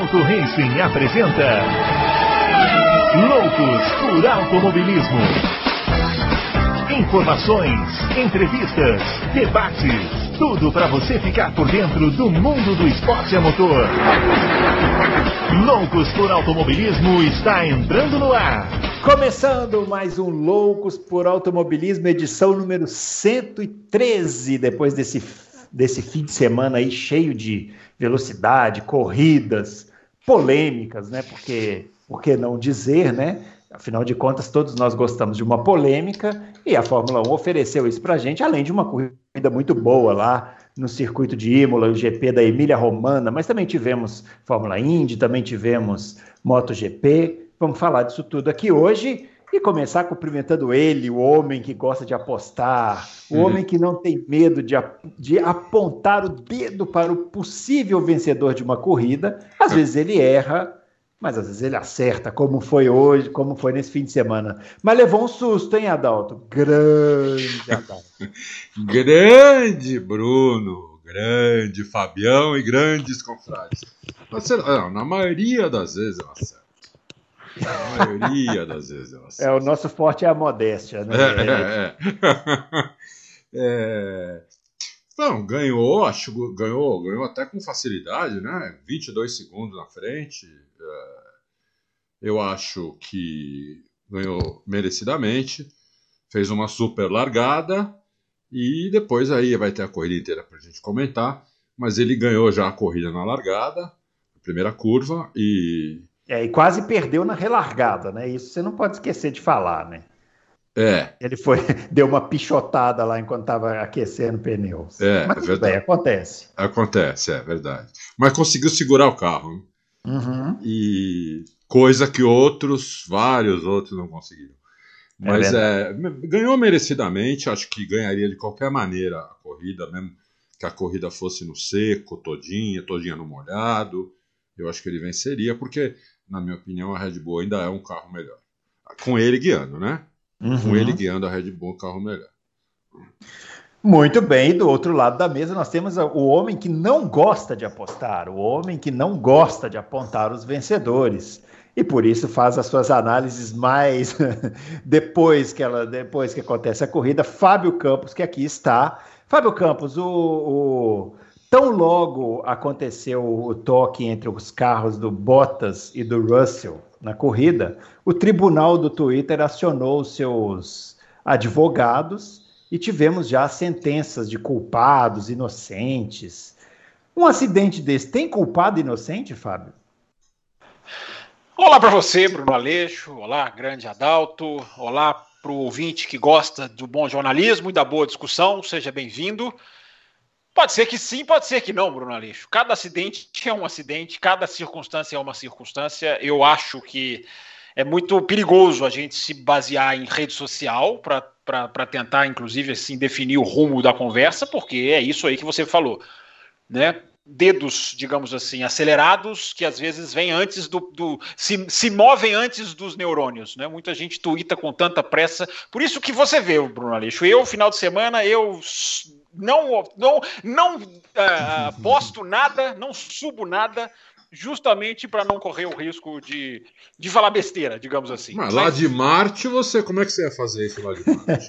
Adalto Racing apresenta Loucos por Automobilismo. Informações, entrevistas, debates, tudo para você ficar por dentro do mundo do esporte a motor. Loucos por Automobilismo está entrando no ar. Começando mais um Loucos por Automobilismo, edição número 113, depois desse, desse fim de semana aí cheio de velocidade, corridas, polêmicas, né? Porque, por que não dizer, né? Afinal de contas, todos nós gostamos de uma polêmica e a Fórmula 1 ofereceu isso para a gente, além de uma corrida muito boa lá no circuito de Imola, o GP da Emília Romana, mas também tivemos Fórmula Indy, também tivemos MotoGP. Vamos falar disso tudo aqui hoje e começar cumprimentando ele, o homem que gosta de apostar, o uhum. homem que não tem medo de, de apontar o dedo para o possível vencedor de uma corrida. Às vezes ele erra, mas às vezes ele acerta, como foi hoje, como foi nesse fim de semana. Mas levou um susto, hein, Adalto? Grande Adalto. grande Bruno, grande Fabião e grandes confrades. Na maioria das vezes eu acerto. Na maioria das vezes eu acerto. É, o nosso forte é a modéstia, né? É, é, é. é... Não, ganhou, acho ganhou, ganhou até com facilidade, né? 22 segundos na frente. É, eu acho que ganhou merecidamente, fez uma super largada e depois aí vai ter a corrida inteira para a gente comentar. Mas ele ganhou já a corrida na largada, a primeira curva e é, e quase perdeu na relargada, né? Isso você não pode esquecer de falar, né? É. Ele foi, deu uma pichotada lá enquanto estava aquecendo pneus. É, Mas é verdade. Bem, acontece. Acontece, é verdade. Mas conseguiu segurar o carro. Né? Uhum. E coisa que outros, vários outros não conseguiram. É Mas é, é, ganhou merecidamente, acho que ganharia de qualquer maneira a corrida, mesmo que a corrida fosse no seco, todinha, todinha no molhado. Eu acho que ele venceria, porque, na minha opinião, a Red Bull ainda é um carro melhor. Com ele guiando, né? Uhum. Com ele guiando a Red Bull, um carro melhor. Muito bem, do outro lado da mesa nós temos o homem que não gosta de apostar, o homem que não gosta de apontar os vencedores e por isso faz as suas análises mais depois que ela depois que acontece a corrida. Fábio Campos que aqui está. Fábio Campos, o, o tão logo aconteceu o toque entre os carros do Bottas e do Russell na corrida, o tribunal do Twitter acionou seus advogados e tivemos já sentenças de culpados, inocentes. Um acidente desse tem culpado inocente, Fábio? Olá para você, Bruno Aleixo. Olá, grande Adalto. Olá para o ouvinte que gosta do bom jornalismo e da boa discussão. Seja bem-vindo. Pode ser que sim, pode ser que não, Bruno Aleixo. Cada acidente é um acidente, cada circunstância é uma circunstância. Eu acho que é muito perigoso a gente se basear em rede social para tentar, inclusive, assim, definir o rumo da conversa, porque é isso aí que você falou. Né? dedos, digamos assim, acelerados, que às vezes vêm antes do. do se, se movem antes dos neurônios. Né? Muita gente tuita com tanta pressa. Por isso que você vê, Bruno Aleixo. Eu, final de semana, eu não, não, não uh, posto nada, não subo nada, justamente para não correr o risco de, de falar besteira, digamos assim. Mas lá de Marte, você, como é que você ia fazer isso lá de Marte?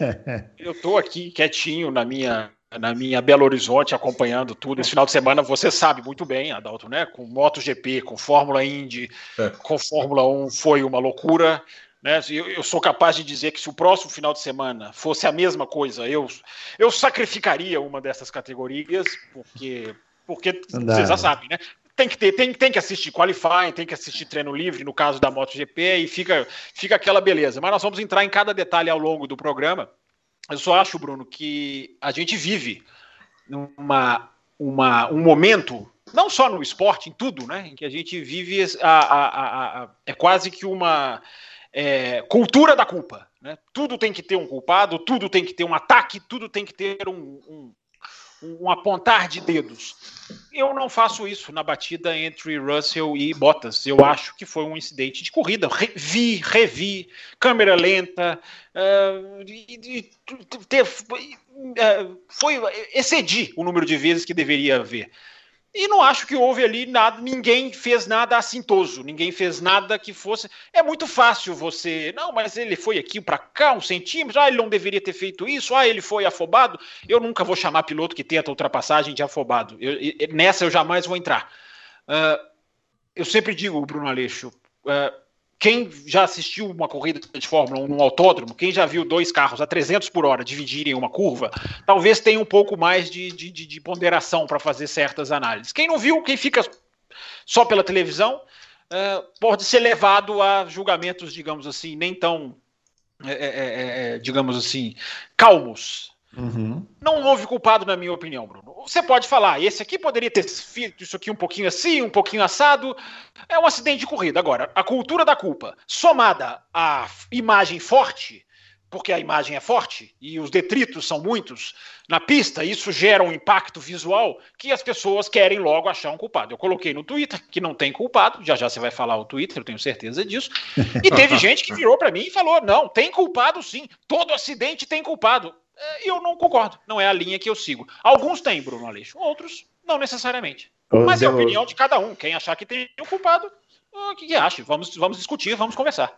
eu estou aqui quietinho na minha na minha Belo Horizonte acompanhando tudo. Esse final de semana você sabe muito bem, Adalto, né? Com MotoGP, com Fórmula Indy, é. com Fórmula 1 foi uma loucura. Né? Eu, eu, sou capaz de dizer que se o próximo final de semana fosse a mesma coisa, eu, eu sacrificaria uma dessas categorias, porque, porque vocês já sabem, né? Tem que, ter, tem, tem que assistir qualifying, tem que assistir treino livre, no caso da MotoGP, e fica, fica aquela beleza. Mas nós vamos entrar em cada detalhe ao longo do programa. Eu só acho, Bruno, que a gente vive uma, uma, um momento não só no esporte, em tudo, né? Em que a gente vive a, a, a, é quase que uma é, cultura da culpa. Né? Tudo tem que ter um culpado, tudo tem que ter um ataque, tudo tem que ter um, um, um apontar de dedos. Eu não faço isso na batida entre Russell e Bottas. Eu acho que foi um incidente de corrida. Vi, revi, câmera lenta, uh, ter, uh, foi excedi o número de vezes que deveria haver. E não acho que houve ali nada, ninguém fez nada assintoso, ninguém fez nada que fosse. É muito fácil você. Não, mas ele foi aqui para cá, um centímetro, ah, ele não deveria ter feito isso, ah, ele foi afobado. Eu nunca vou chamar piloto que tenta ultrapassagem de afobado. Eu, nessa eu jamais vou entrar. Uh, eu sempre digo, Bruno Aleixo, uh, quem já assistiu uma corrida de Fórmula 1 num autódromo, quem já viu dois carros a 300 por hora dividirem uma curva, talvez tenha um pouco mais de, de, de ponderação para fazer certas análises. Quem não viu, quem fica só pela televisão, uh, pode ser levado a julgamentos, digamos assim, nem tão, é, é, é, digamos assim, calmos Uhum. Não houve culpado, na minha opinião, Bruno. Você pode falar, esse aqui poderia ter feito isso aqui um pouquinho assim, um pouquinho assado. É um acidente de corrida. Agora, a cultura da culpa, somada à imagem forte, porque a imagem é forte e os detritos são muitos na pista, isso gera um impacto visual que as pessoas querem logo achar um culpado. Eu coloquei no Twitter que não tem culpado, já já você vai falar o Twitter, eu tenho certeza disso. E teve gente que virou para mim e falou: não, tem culpado sim, todo acidente tem culpado. É, eu não concordo. Não é a linha que eu sigo. Alguns têm, Bruno Aleixo, outros não necessariamente. Mas é a opinião de cada um. Quem achar que tem um culpado, o que, que acha? Vamos, vamos discutir, vamos conversar.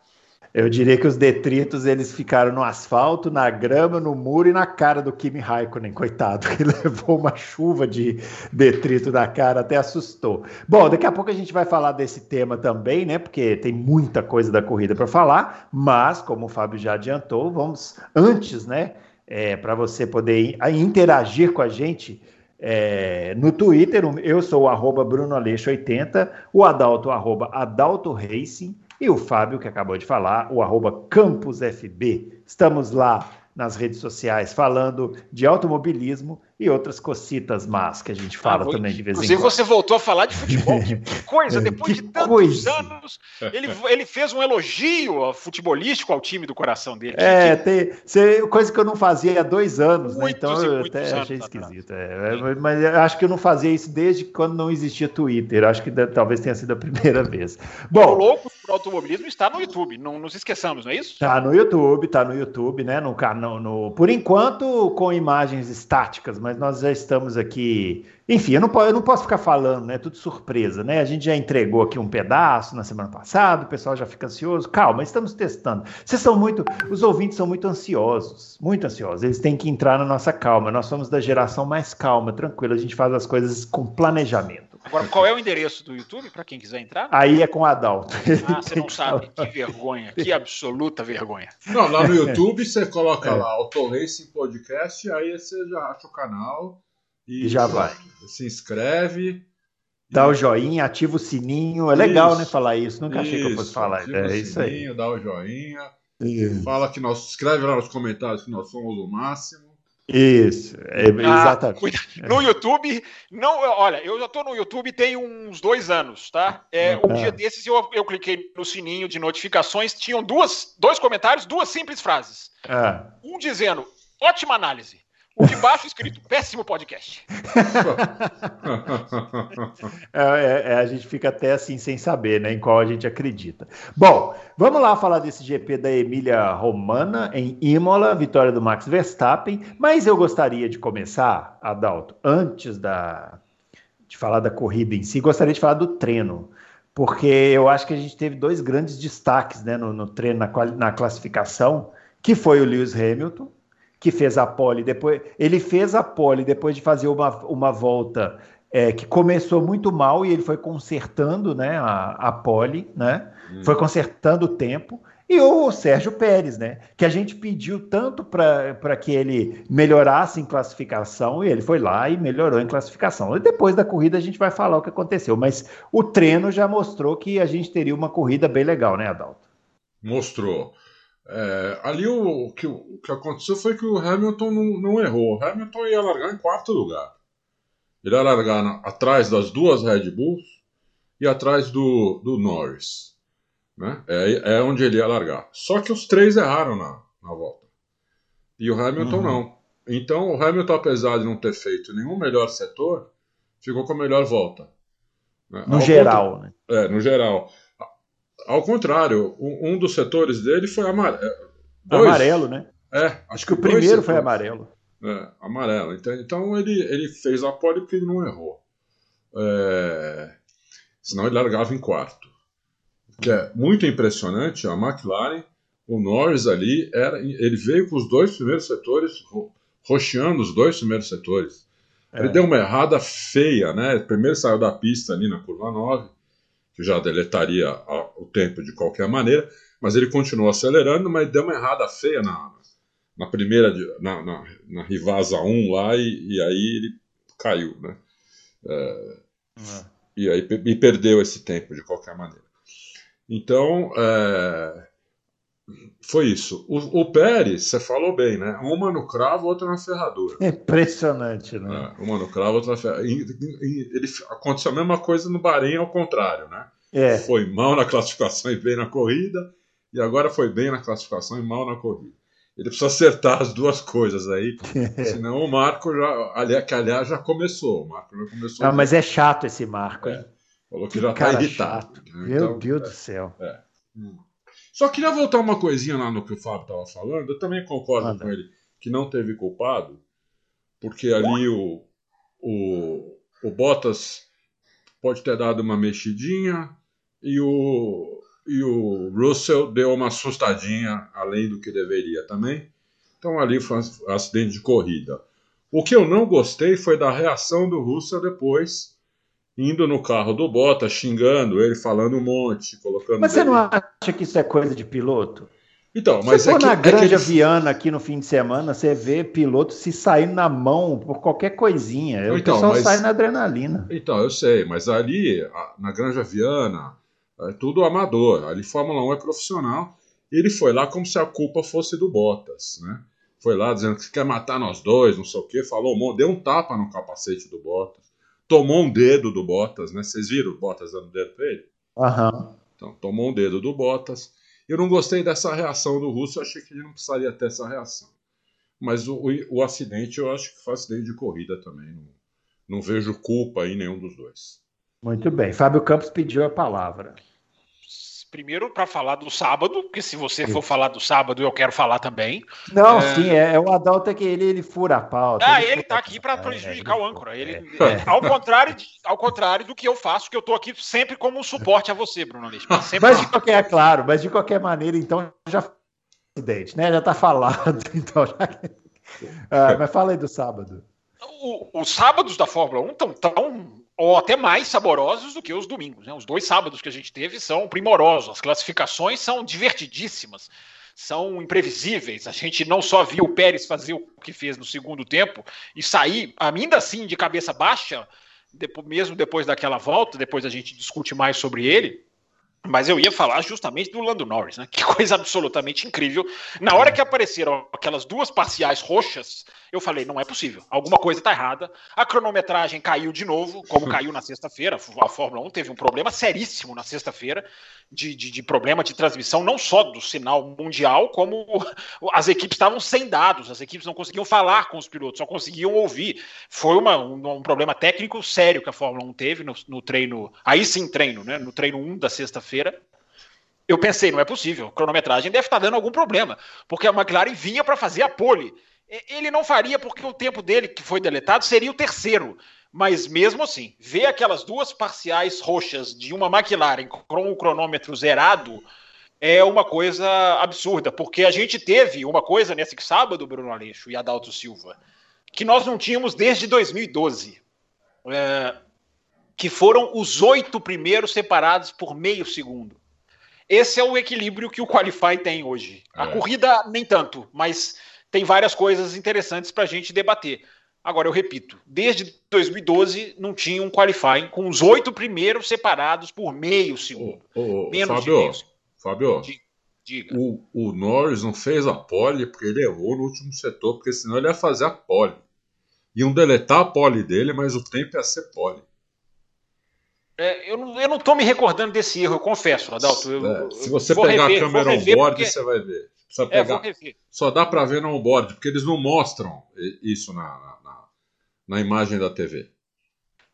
Eu diria que os detritos eles ficaram no asfalto, na grama, no muro e na cara do Kimi Raikkonen, coitado, que levou uma chuva de detrito na cara, até assustou. Bom, daqui a pouco a gente vai falar desse tema também, né? Porque tem muita coisa da corrida para falar, mas como o Fábio já adiantou, vamos antes, né? É, para você poder interagir com a gente é, no Twitter. Eu sou o arroba Bruno Aleixo 80, o Adalto, arroba Adalto Racing, e o Fábio, que acabou de falar, o arroba Campus FB. Estamos lá nas redes sociais falando de automobilismo e outras cocitas más que a gente fala ah, também de vez em quando. Inclusive, você voltou a falar de futebol. Que coisa, depois que de tantos coisa. anos, ele, ele fez um elogio futebolístico ao time do coração dele. É, tem, tem, coisa que eu não fazia há dois anos, né? então eu até achei esquisito. É, é mas eu acho que eu não fazia isso desde quando não existia Twitter. Acho que talvez tenha sido a primeira vez. Bom, o louco pro automobilismo está no YouTube, não nos esqueçamos, não é isso? Está no YouTube, está no YouTube, né? No, no, no, por enquanto com imagens estáticas, mas mas nós já estamos aqui. Enfim, eu não, eu não posso ficar falando, né? Tudo surpresa, né? A gente já entregou aqui um pedaço na semana passada, o pessoal já fica ansioso. Calma, estamos testando. Vocês são muito. Os ouvintes são muito ansiosos, muito ansiosos. Eles têm que entrar na nossa calma. Nós somos da geração mais calma, tranquila. A gente faz as coisas com planejamento. Agora, qual é o endereço do YouTube para quem quiser entrar? Aí é com Adalto. Ah, você não sabe. Que vergonha. Que absoluta vergonha. Não, lá no YouTube você coloca é. lá Racing Podcast, aí você já acha o canal e, já vai. Se inscreve. Dá o joinha, ativa o sininho. É legal, isso, né, falar isso. Nunca achei que eu fosse falar. É o isso sininho, aí. Dá o joinha. Isso. Fala que nós. Escreve lá nos comentários que nós somos o máximo. Isso, é, ah, exatamente. no YouTube, não, olha, eu já estou no YouTube tem uns dois anos, tá? É, um ah. dia desses eu, eu cliquei no sininho de notificações, tinham duas, dois comentários, duas simples frases. Ah. Um dizendo, ótima análise. O de baixo escrito, péssimo podcast. É, é, é, a gente fica até assim sem saber né, em qual a gente acredita. Bom, vamos lá falar desse GP da Emília Romana em Imola, vitória do Max Verstappen. Mas eu gostaria de começar, Adalto, antes da, de falar da corrida em si, gostaria de falar do treino. Porque eu acho que a gente teve dois grandes destaques né, no, no treino, na, na classificação, que foi o Lewis Hamilton, que fez a pole depois. Ele fez a pole depois de fazer uma, uma volta é, que começou muito mal e ele foi consertando né, a, a pole, né? Hum. Foi consertando o tempo. E o Sérgio Pérez, né? Que a gente pediu tanto para que ele melhorasse em classificação, e ele foi lá e melhorou em classificação. E depois da corrida a gente vai falar o que aconteceu. Mas o treino já mostrou que a gente teria uma corrida bem legal, né, Adalto? Mostrou. É, ali o, o, que, o que aconteceu foi que o Hamilton não, não, errou. O Hamilton ia largar em quarto lugar. Ele ia largar na, atrás das duas Red Bulls e atrás do, do Norris. Né? É, é onde ele ia largar. Só que os três erraram na, na volta. E o Hamilton uhum. não. Então o Hamilton, apesar de não ter feito nenhum melhor setor, ficou com a melhor volta. Né? No Ao geral, né? É, no geral. Ao contrário, um dos setores dele foi amarelo. É, amarelo, né? É, acho, acho que o primeiro setores. foi amarelo. É, amarelo. Então, então ele, ele fez a pole porque ele não errou. é, senão ele largava em quarto. Que é muito impressionante, a McLaren, o Norris ali, era, ele veio com os dois primeiros setores, roxeando os dois primeiros setores. É. Ele deu uma errada feia, né? Primeiro saiu da pista ali na curva 9, que já deletaria o tempo de qualquer maneira, mas ele continuou acelerando, mas deu uma errada feia na, na primeira, na, na, na Rivasa 1 lá, e, e aí ele caiu, né? É, é. E aí e perdeu esse tempo de qualquer maneira. Então, é, foi isso. O, o, Pérez, você falou bem, né? Uma no cravo, outra na ferradura. Impressionante, né? É, uma no cravo, outra na ferradura. Ele, aconteceu a mesma coisa no Bahrein, ao contrário, né? É. Foi mal na classificação e bem na corrida, e agora foi bem na classificação e mal na corrida. Ele precisa acertar as duas coisas aí, senão o Marco já, aliás, que aliás já começou. O Marco já começou. Ah, mas é chato esse Marco, é. Falou que, que já está irritado. Chato. Né? Meu então, Deus é, do céu. É. Hum. Só queria voltar uma coisinha lá no que o Fábio estava falando. Eu também concordo Anda. com ele que não teve culpado, porque ali o, o, o Bottas pode ter dado uma mexidinha e o, e o Russell deu uma assustadinha além do que deveria também. Então ali foi um acidente de corrida. O que eu não gostei foi da reação do Russell depois indo no carro do Bottas, xingando ele, falando um monte, colocando. Mas você não acha que isso é coisa de piloto? Então, mas se é for que, na é Granja eles... Viana aqui no fim de semana, você vê piloto se sair na mão por qualquer coisinha. O então, pessoal mas... sai na adrenalina. Então, eu sei, mas ali, na Granja Viana, é tudo amador. Ali Fórmula 1 é profissional. Ele foi lá como se a culpa fosse do Bottas, né? Foi lá dizendo que quer matar nós dois, não sei o quê, falou um monte, deu um tapa no capacete do Bottas tomou um dedo do Bottas, né? Vocês viram o Bottas dando dedo pra ele? Aham. Então, tomou um dedo do Bottas. Eu não gostei dessa reação do Russo, achei que ele não precisaria ter essa reação. Mas o, o, o acidente, eu acho que foi acidente de corrida também. Não, não vejo culpa em nenhum dos dois. Muito bem. Fábio Campos pediu a palavra primeiro para falar do sábado, porque se você for falar do sábado, eu quero falar também. Não, é... sim, é, é, o Adalto é que ele, ele fura a pauta. Ah, ele, ele tá aqui para prejudicar é, o âncora. Ele, é. ao, contrário de, ao contrário do que eu faço, que eu tô aqui sempre como um suporte a você, Bruno Aleixo. Mas, mas de qualquer, é claro, mas de qualquer maneira, então já acidente, né? Já tá falado, então já... ah, mas fala aí do sábado. O, os sábados da Fórmula 1 estão tão ou até mais saborosos do que os domingos. Né? Os dois sábados que a gente teve são primorosos, as classificações são divertidíssimas, são imprevisíveis. A gente não só viu o Pérez fazer o que fez no segundo tempo e sair, ainda assim, de cabeça baixa, depois, mesmo depois daquela volta, depois a gente discute mais sobre ele. Mas eu ia falar justamente do Lando Norris, né? Que coisa absolutamente incrível. Na hora que apareceram aquelas duas parciais roxas, eu falei, não é possível, alguma coisa está errada. A cronometragem caiu de novo, como caiu na sexta-feira. A Fórmula 1 teve um problema seríssimo na sexta-feira, de, de, de, problema de transmissão, não só do sinal mundial, como as equipes estavam sem dados, as equipes não conseguiam falar com os pilotos, só conseguiam ouvir. Foi uma, um, um problema técnico sério que a Fórmula 1 teve no, no treino, aí sim treino, né? No treino 1 da sexta-feira eu pensei, não é possível, a cronometragem deve estar dando algum problema, porque a McLaren vinha para fazer a pole. Ele não faria porque o tempo dele, que foi deletado, seria o terceiro. Mas mesmo assim, ver aquelas duas parciais roxas de uma McLaren com o cronômetro zerado é uma coisa absurda, porque a gente teve uma coisa nesse sábado, Bruno Aleixo e Adalto Silva, que nós não tínhamos desde 2012, é, que foram os oito primeiros separados por meio segundo. Esse é o equilíbrio que o Qualify tem hoje. A é. corrida, nem tanto, mas tem várias coisas interessantes para a gente debater. Agora, eu repito, desde 2012 não tinha um qualifying com os oito primeiros separados por meio segundo. Ô, ô, Menos Fábio, de meio Fábio, diga. O, o Norris não fez a pole porque ele errou no último setor, porque senão ele ia fazer a pole. Iam deletar a pole dele, mas o tempo ia ser pole. É, eu, não, eu não tô me recordando desse erro, eu confesso, Adalto. Eu, é, se você pegar rever, a câmera on-board, porque... você vai ver. Precisa é, pegar. É, Só dá para ver no onboard, porque eles não mostram isso na, na, na imagem da TV.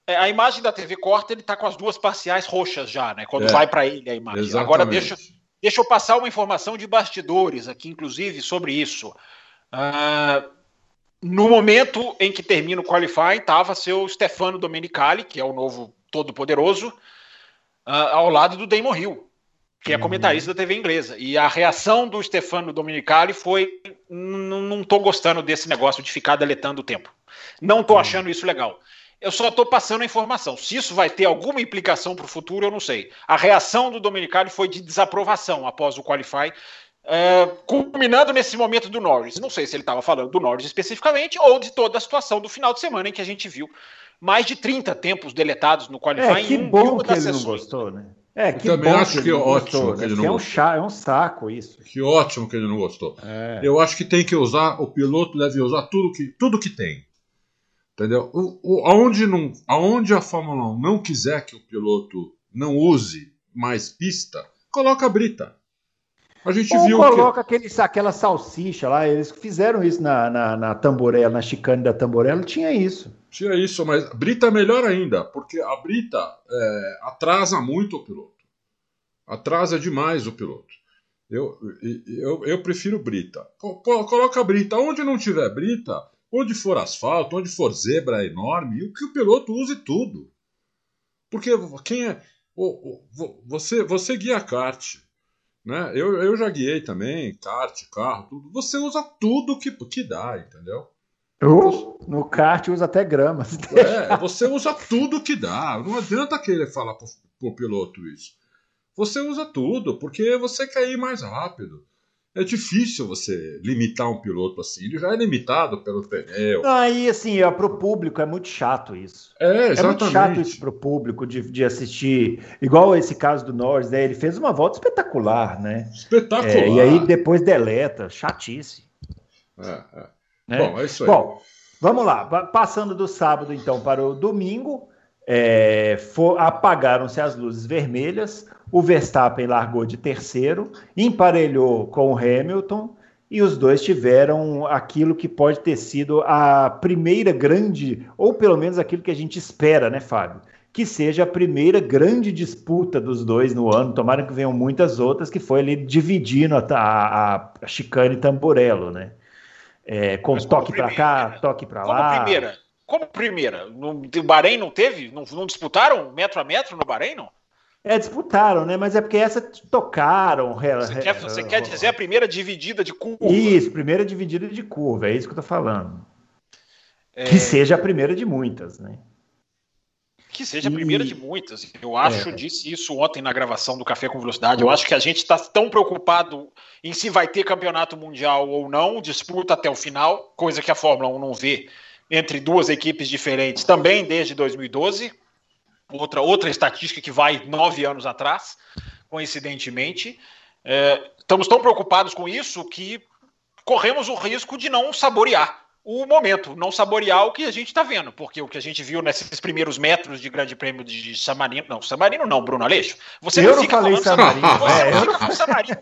É, a imagem da TV corta, ele está com as duas parciais roxas já, né? Quando é, vai para ele a imagem. Exatamente. Agora deixa, deixa eu passar uma informação de bastidores aqui, inclusive, sobre isso. Uh, no momento em que termina o qualifying, estava seu Stefano Domenicali, que é o novo todo-poderoso, uh, ao lado do Damon Hill, que é uhum. comentarista da TV inglesa. E a reação do Stefano Domenicali foi: não estou gostando desse negócio de ficar deletando o tempo. Não estou uhum. achando isso legal. Eu só estou passando a informação. Se isso vai ter alguma implicação para o futuro, eu não sei. A reação do Domenicali foi de desaprovação após o Qualify, uh, culminando nesse momento do Norris. Não sei se ele estava falando do Norris especificamente ou de toda a situação do final de semana em que a gente viu mais de 30 tempos deletados no Qualify. É, que bom que ele não gostou, né? É, que eu também acho que, que é ótimo gostou, que ele né? não é um, chá, é um saco isso. Que ótimo que ele não gostou. É. Eu acho que tem que usar, o piloto deve usar tudo que, tudo que tem. Entendeu? O, o, aonde, não, aonde a Fórmula 1 não quiser que o piloto não use mais pista, coloca a brita. A gente Ou viu coloca que... aquele, aquela salsicha lá, eles fizeram isso na, na, na Tamborella, na chicane da Tamborella, tinha isso. Tinha isso, mas Brita é melhor ainda, porque a Brita é, atrasa muito o piloto. Atrasa demais o piloto. Eu, eu, eu prefiro Brita. Coloca Brita. Onde não tiver Brita, Onde for asfalto, onde for zebra enorme, o que o piloto use tudo. Porque quem é. Você, você guia kart. Né? Eu, eu já guiei também, kart, carro, tudo. Você usa tudo que, que dá, entendeu? Uh, no kart usa até grama. É, você usa tudo que dá. Não adianta querer falar pro, pro piloto isso. Você usa tudo, porque você quer ir mais rápido. É difícil você limitar um piloto assim. Ele já é limitado pelo pneu. Aí, assim, é, pro público é muito chato isso. É, exatamente. É muito chato isso pro público de, de assistir. Igual esse caso do Norris, né? Ele fez uma volta espetacular, né? Espetacular. É, e aí depois deleta. Chatice. É, é. Né? Bom, é isso aí. Bom, vamos lá. Passando do sábado, então, para o domingo. É, apagaram-se as luzes vermelhas, o Verstappen largou de terceiro, emparelhou com o Hamilton e os dois tiveram aquilo que pode ter sido a primeira grande, ou pelo menos aquilo que a gente espera, né, Fábio? Que seja a primeira grande disputa dos dois no ano. Tomara que venham muitas outras, que foi ali dividindo a, a, a chicane Tamborello, né? É, com toque para cá, toque para lá. Como primeira? Como primeira? No, Bahrein não teve? Não, não disputaram metro a metro no Bahrein, não? É, disputaram, né? Mas é porque essa tocaram. Você, quer, você quer dizer a primeira dividida de curva? Isso, primeira dividida de curva, é isso que eu tô falando. É... Que seja a primeira de muitas, né? Que seja a primeira e... de muitas. Eu acho, é. disse isso ontem na gravação do Café com Velocidade. Eu acho que a gente está tão preocupado em se vai ter campeonato mundial ou não, disputa até o final, coisa que a Fórmula 1 não vê entre duas equipes diferentes também desde 2012, outra, outra estatística que vai nove anos atrás, coincidentemente. É, estamos tão preocupados com isso que corremos o risco de não saborear o momento, não saborear o que a gente está vendo, porque o que a gente viu nesses primeiros metros de Grande Prêmio de Samarino, não, Samarino não, Bruno Aleixo. Você eu não, fica falei Samarino. Você, é, não fica Samarino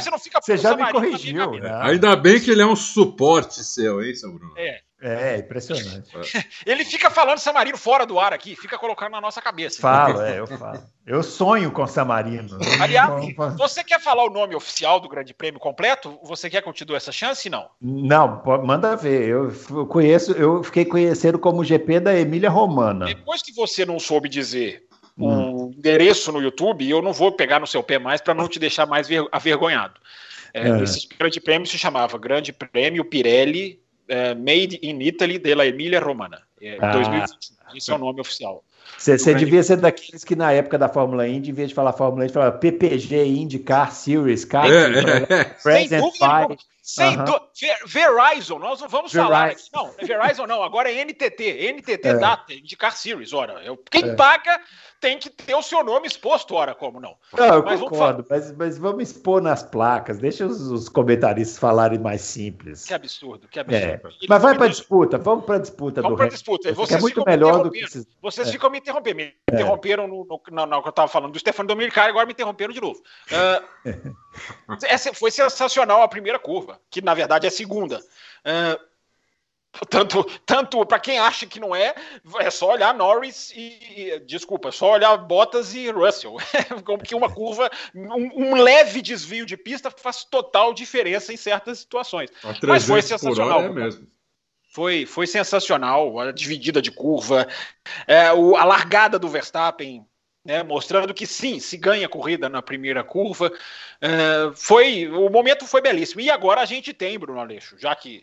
você não fica Você já me corrigiu. Né? Ainda bem que ele é um suporte seu, hein, seu Bruno? É. É, impressionante. Ele fica falando Samarino fora do ar aqui, fica colocando na nossa cabeça. Falo, é, eu falo. Eu sonho com Samarino. Aliás, você quer falar o nome oficial do Grande Prêmio completo? Você quer que eu te dê essa chance? Não. Não, manda ver. Eu conheço, eu fiquei conhecendo como GP da Emília Romana. Depois que você não soube dizer hum. o endereço no YouTube, eu não vou pegar no seu pé mais para não te deixar mais avergonhado. É, é. Esse Grande Prêmio se chamava Grande Prêmio Pirelli é, Made in Italy della Emília Romana. É, ah. 2021. Esse é o nome oficial. Você devia ser daqueles que na época da Fórmula Indy, em vez de falar Fórmula Indy, falava PPG Car Series, Car é, Present Five. Sem uh -huh. Verizon, nós não vamos Verizon. falar aqui. Não, Verizon não, agora é NTT. NTT é. Data, Car Series. Ora, eu, quem é. paga tem que ter o seu nome exposto, ora, como não? Não, eu mas concordo, vamos mas, mas vamos expor nas placas, deixa os, os, comentaristas falarem mais simples. Que absurdo, que absurdo. É. Mas vai para disputa, vamos para disputa vamos do disputa. Vocês é muito melhor do que esses... Vocês é. ficam me interrompendo, me é. interromperam no, no, no, no, que eu estava falando do Stefano Dominicali, agora me interromperam de novo. Uh, essa foi sensacional a primeira curva, que na verdade é segunda. Uh, tanto, tanto para quem acha que não é, é só olhar Norris e. Desculpa, é só olhar Bottas e Russell. Como que uma curva, um, um, leve desvio de pista faz total diferença em certas situações. Mas foi sensacional. é mesmo. Foi, foi sensacional a dividida de curva, é, o, a largada do Verstappen, né, mostrando que sim, se ganha corrida na primeira curva. É, foi O momento foi belíssimo. E agora a gente tem, Bruno Aleixo, já que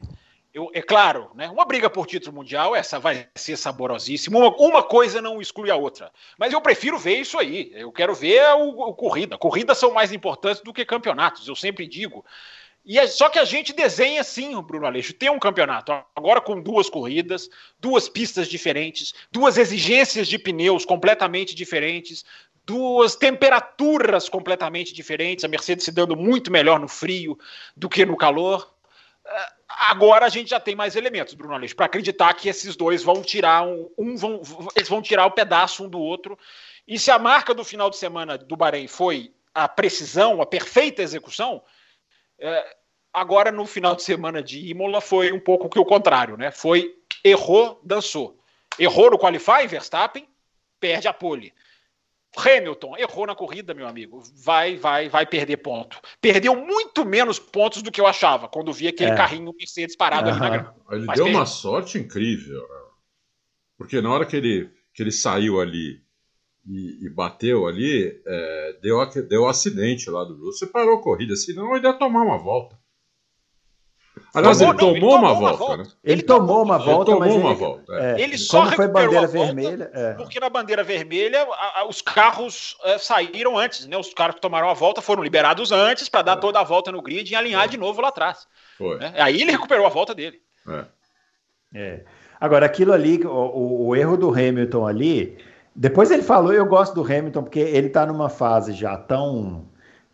eu, é claro, né, uma briga por título mundial, essa vai ser saborosíssima. Uma, uma, coisa não exclui a outra. Mas eu prefiro ver isso aí. Eu quero ver o, o corrida. Corridas são mais importantes do que campeonatos, eu sempre digo. E é só que a gente desenha sim, Bruno Aleixo, tem um campeonato agora com duas corridas, duas pistas diferentes, duas exigências de pneus completamente diferentes, duas temperaturas completamente diferentes, a Mercedes se dando muito melhor no frio do que no calor. Agora a gente já tem mais elementos, Bruno Aleixo, para acreditar que esses dois vão tirar um, um vão, eles vão tirar o um pedaço um do outro. E se a marca do final de semana do Bahrein foi a precisão, a perfeita execução, é, agora no final de semana de Imola foi um pouco que o contrário, né? Foi errou, dançou. Errou no qualify, Verstappen, perde a pole. Hamilton errou na corrida, meu amigo. Vai, vai, vai perder ponto. Perdeu muito menos pontos do que eu achava quando vi aquele é. carrinho Mercedes parado ali na grama. Ele Mas deu perdeu. uma sorte incrível. Porque na hora que ele, que ele saiu ali e, e bateu ali, é, deu, deu um acidente lá do Russell. Parou a corrida, senão ele ia tomar uma volta. Aliás, tomou, ele, tomou, não, ele tomou uma, volta, volta. Né? Ele, tomou uma volta, ele tomou uma ele, volta. É. Ele só Como foi bandeira vermelha, é. porque na bandeira vermelha a, a, os carros é, saíram antes, né? Os carros que tomaram a volta foram liberados antes para dar é. toda a volta no grid e alinhar de novo lá atrás. Foi. Né? Aí ele recuperou a volta dele. É. é. Agora aquilo ali, o, o, o erro do Hamilton ali, depois ele falou, eu gosto do Hamilton porque ele está numa fase já tão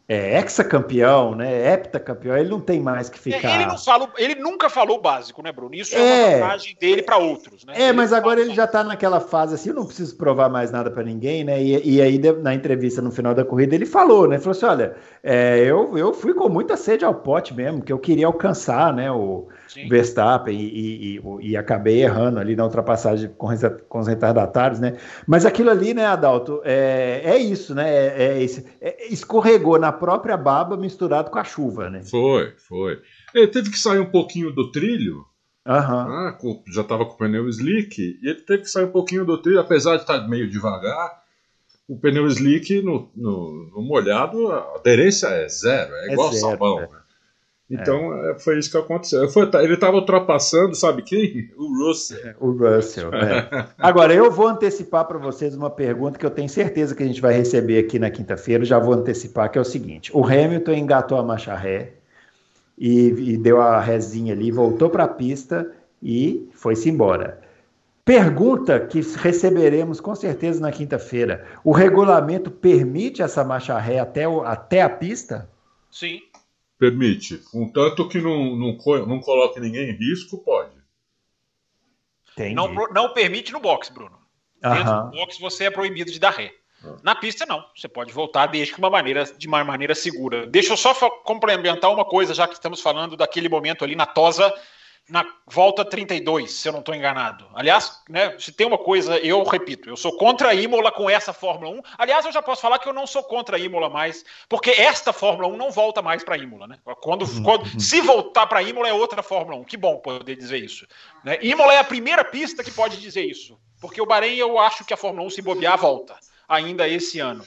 é, ex-campeão, né? Heptacampeão, ele não tem mais que ficar. É, ele, não fala, ele nunca falou básico, né, Bruno? Isso é, é uma vantagem dele para outros, né? É, ele mas agora ele já está naquela fase assim, eu não preciso provar mais nada para ninguém, né? E, e, aí, na entrevista no final da corrida, ele falou, né? Ele falou assim: olha, é, eu, eu fui com muita sede ao pote mesmo, que eu queria alcançar, né? O, Sim. Verstappen e, e, e, acabei errando ali na ultrapassagem com, com os retardatários, né? Mas aquilo ali, né, Adalto, é, é isso, né? É, é, é, escorregou na própria baba misturado com a chuva, né? Foi, foi. Ele teve que sair um pouquinho do trilho. Uhum. Ah, já estava com o pneu slick e ele teve que sair um pouquinho do trilho, apesar de estar meio devagar. O pneu slick no, no, no molhado, a aderência é zero, é, é igual zero, sabão. É. Né? Então é. foi isso que aconteceu. Foi, ele estava ultrapassando, sabe quem? O Russell. O Russell. É. Agora, eu vou antecipar para vocês uma pergunta que eu tenho certeza que a gente vai receber aqui na quinta-feira. Já vou antecipar, que é o seguinte: o Hamilton engatou a marcha ré e, e deu a rezinha ali, voltou para a pista e foi-se embora. Pergunta que receberemos com certeza na quinta-feira: o regulamento permite essa marcha ré até, o, até a pista? Sim. Permite. Contanto que não, não, não coloque ninguém em risco, pode. Não, não permite no box, Bruno. Dentro do box você é proibido de dar ré. Na pista, não. Você pode voltar desde que uma maneira, de uma maneira segura. Deixa eu só complementar uma coisa, já que estamos falando daquele momento ali na tosa na volta 32, se eu não estou enganado. Aliás, né, se tem uma coisa, eu repito, eu sou contra a Imola com essa Fórmula 1. Aliás, eu já posso falar que eu não sou contra a Imola mais, porque esta Fórmula 1 não volta mais para a Imola. Né? Quando, uhum. quando, se voltar para a Imola é outra Fórmula 1. Que bom poder dizer isso. Né? Imola é a primeira pista que pode dizer isso, porque o Bahrein eu acho que a Fórmula 1 se bobear volta ainda esse ano.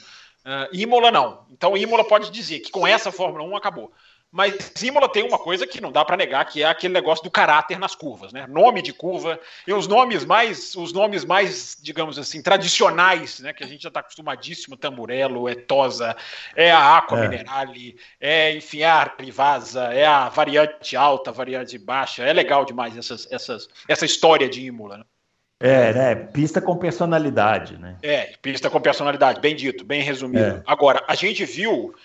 Uh, Imola não. Então Imola pode dizer que com essa Fórmula 1 acabou. Mas Imola tem uma coisa que não dá para negar, que é aquele negócio do caráter nas curvas, né? Nome de curva e os nomes mais, os nomes mais, digamos assim, tradicionais, né? Que a gente já está acostumadíssimo, Tamburello, é Tosa, é a Aqua é. Minerale, é, enfim, é a Privasa, é a variante alta, variante baixa. É legal demais essas, essas, essa história de Imola, né? É, né? Pista com personalidade, né? É, pista com personalidade, bem dito, bem resumido. É. Agora, a gente viu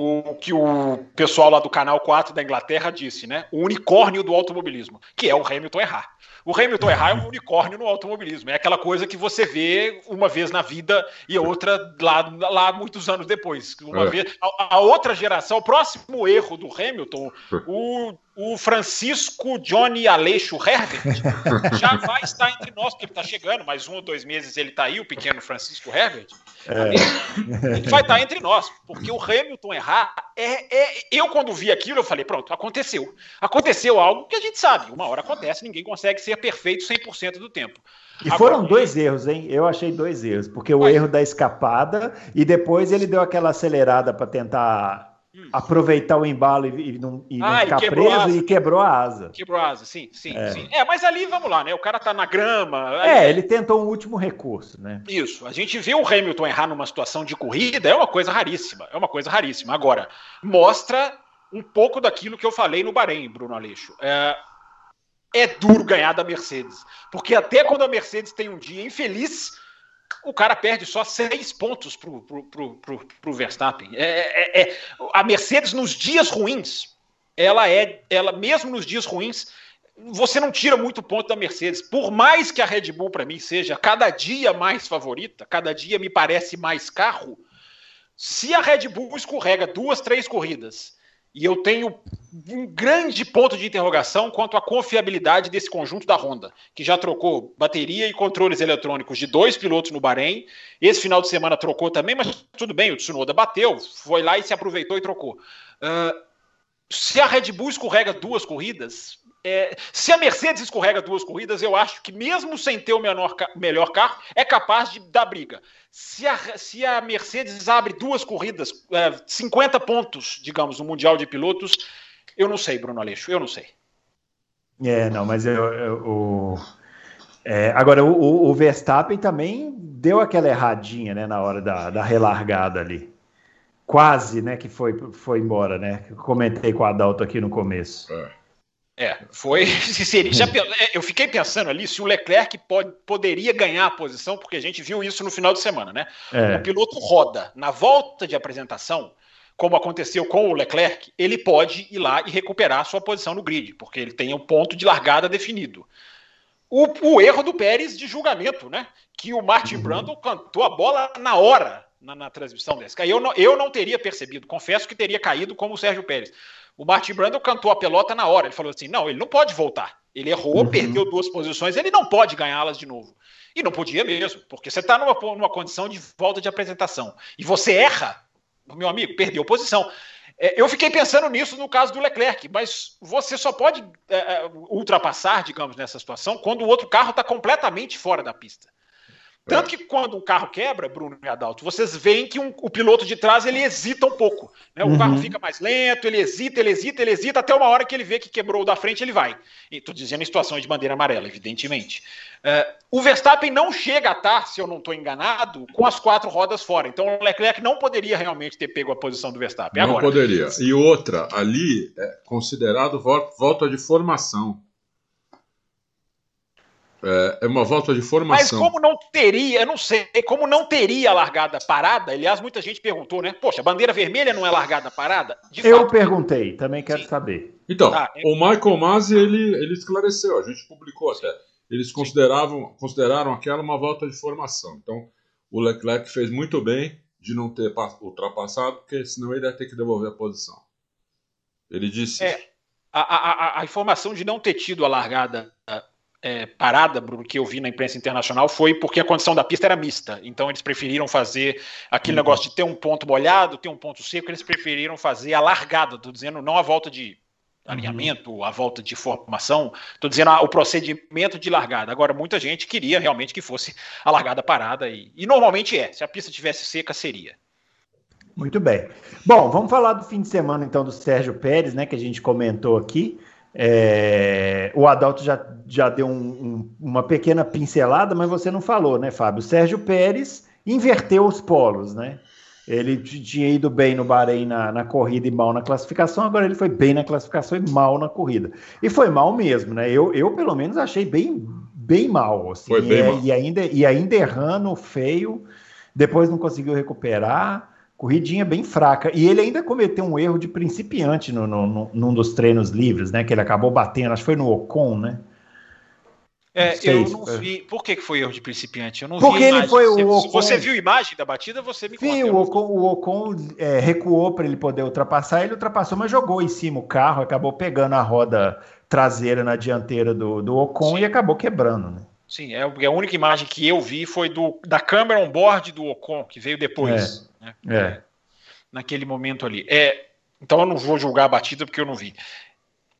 o que o pessoal lá do canal 4 da Inglaterra disse, né? O unicórnio do automobilismo, que é o Hamilton errar. O Hamilton errar é um unicórnio no automobilismo. É aquela coisa que você vê uma vez na vida e outra lá, lá muitos anos depois. Uma é. vez, a, a, outra geração, o próximo erro do Hamilton, o o Francisco Johnny Aleixo Herbert já vai estar entre nós, porque ele está chegando, mais um ou dois meses ele está aí, o pequeno Francisco Herbert. É. Ele vai estar entre nós, porque o Hamilton errar é, é, Eu, quando vi aquilo, eu falei: pronto, aconteceu. Aconteceu algo que a gente sabe, uma hora acontece, ninguém consegue ser perfeito 100% do tempo. E Agora, foram dois erros, hein? Eu achei dois erros, porque o erro da escapada e depois ele deu aquela acelerada para tentar Hum. aproveitar o embalo e, não, e ah, não ficar e preso e quebrou a asa. Quebrou a asa, sim, sim, é. sim. É, mas ali, vamos lá, né? O cara tá na grama. É, ele tentou um último recurso, né? Isso. A gente vê o Hamilton errar numa situação de corrida, é uma coisa raríssima. É uma coisa raríssima. Agora, mostra um pouco daquilo que eu falei no Bahrein, Bruno Aleixo. É, é duro ganhar da Mercedes. Porque até quando a Mercedes tem um dia infeliz, o cara perde só seis pontos para o Verstappen. É, é, é, a Mercedes, nos dias ruins, ela é, ela mesmo nos dias ruins, você não tira muito ponto da Mercedes. Por mais que a Red Bull, para mim, seja cada dia mais favorita, cada dia me parece mais carro, se a Red Bull escorrega duas, três corridas e eu tenho um grande ponto de interrogação quanto à confiabilidade desse conjunto da Honda, que já trocou bateria e controles eletrônicos de dois pilotos no Bahrein. Esse final de semana trocou também, mas tudo bem, o Tsunoda bateu, foi lá e se aproveitou e trocou. Uh, se a Red Bull escorrega duas corridas, é, se a Mercedes escorrega duas corridas, eu acho que mesmo sem ter o menor, melhor carro, é capaz de dar briga. Se a, se a Mercedes abre duas corridas, é, 50 pontos, digamos, no Mundial de Pilotos, eu não sei, Bruno Aleixo, eu não sei. É, não, mas eu, eu, o, é, agora o, o, Verstappen também deu aquela erradinha, né, na hora da, da relargada ali. Quase, né, que foi, foi embora, né? Comentei com o Adalto aqui no começo. É. É, foi. Seria, já, é, eu fiquei pensando ali se o Leclerc pode, poderia ganhar a posição, porque a gente viu isso no final de semana, né? É. O piloto roda na volta de apresentação, como aconteceu com o Leclerc, ele pode ir lá e recuperar a sua posição no grid, porque ele tem o um ponto de largada definido. O, o, erro do Pérez de julgamento, né? Que o Martin uhum. Brundle cantou a bola na hora na, na transmissão desse. Eu não, eu não teria percebido, confesso que teria caído como o Sérgio Pérez. O Martin Brundle cantou a pelota na hora. Ele falou assim: não, ele não pode voltar. Ele errou, uhum. perdeu duas posições, ele não pode ganhá-las de novo. E não podia mesmo, porque você está numa, numa condição de volta de apresentação. E você erra, meu amigo, perdeu posição. É, eu fiquei pensando nisso no caso do Leclerc, mas você só pode é, é ultrapassar, digamos, nessa situação, quando o outro carro está completamente fora da pista. Tanto que quando um carro quebra, Bruno e Adalto, vocês veem que um, o piloto de trás ele hesita um pouco. Né? O uhum. carro fica mais lento, ele hesita, ele hesita, ele hesita, até uma hora que ele vê que quebrou o da frente, ele vai. Estou dizendo em situações de bandeira amarela, evidentemente. Uh, o Verstappen não chega a estar, se eu não estou enganado, com as quatro rodas fora. Então o Leclerc não poderia realmente ter pego a posição do Verstappen. Não Agora, poderia. E outra, ali é considerado volta de formação. É, é, uma volta de formação. Mas como não teria, eu não sei, como não teria largada parada, aliás, muita gente perguntou, né? Poxa, a bandeira vermelha não é largada parada? De eu fato, perguntei, também quero Sim. saber. Então, ah, o Michael Masi, ele, ele esclareceu, a gente publicou até. Eles consideravam, consideraram aquela uma volta de formação. Então, o Leclerc fez muito bem de não ter ultrapassado, porque senão ele ia ter que devolver a posição. Ele disse. É, a, a, a, informação de não ter tido a largada é, parada, Bruno, que eu vi na imprensa internacional foi porque a condição da pista era mista. Então eles preferiram fazer aquele uhum. negócio de ter um ponto molhado, ter um ponto seco, eles preferiram fazer a largada, estou dizendo não a volta de alinhamento, uhum. a volta de formação, estou dizendo o procedimento de largada. Agora, muita gente queria realmente que fosse a largada parada, e, e normalmente é. Se a pista tivesse seca, seria. Muito bem. Bom, vamos falar do fim de semana então do Sérgio Pérez, né, que a gente comentou aqui. É, o Adalto já, já deu um, um, uma pequena pincelada, mas você não falou, né, Fábio? Sérgio Pérez inverteu os polos, né? Ele tinha ido bem no Bahrein na, na, corrida e mal na classificação, agora ele foi bem na classificação e mal na corrida. E foi mal mesmo, né? Eu, eu pelo menos, achei bem, bem mal. Assim, foi bem e, mal. e, ainda, e ainda errando feio, depois não conseguiu recuperar corridinha bem fraca. E ele ainda cometeu um erro de principiante no, no, no, num dos treinos livres, né? Que ele acabou batendo, acho que foi no Ocon, né? É, eu não vi. Por que foi erro de principiante? Eu não Porque vi. ele foi o você, Ocon... você viu imagem da batida, você me conta. o Ocon, o Ocon é, recuou para ele poder ultrapassar, ele ultrapassou, mas jogou em cima o carro, acabou pegando a roda traseira na dianteira do, do Ocon Sim. e acabou quebrando, né? Sim, é, a única imagem que eu vi foi do, da câmera on-board do Ocon, que veio depois. É. Né? é. Naquele momento ali. É, então eu não vou julgar a batida porque eu não vi.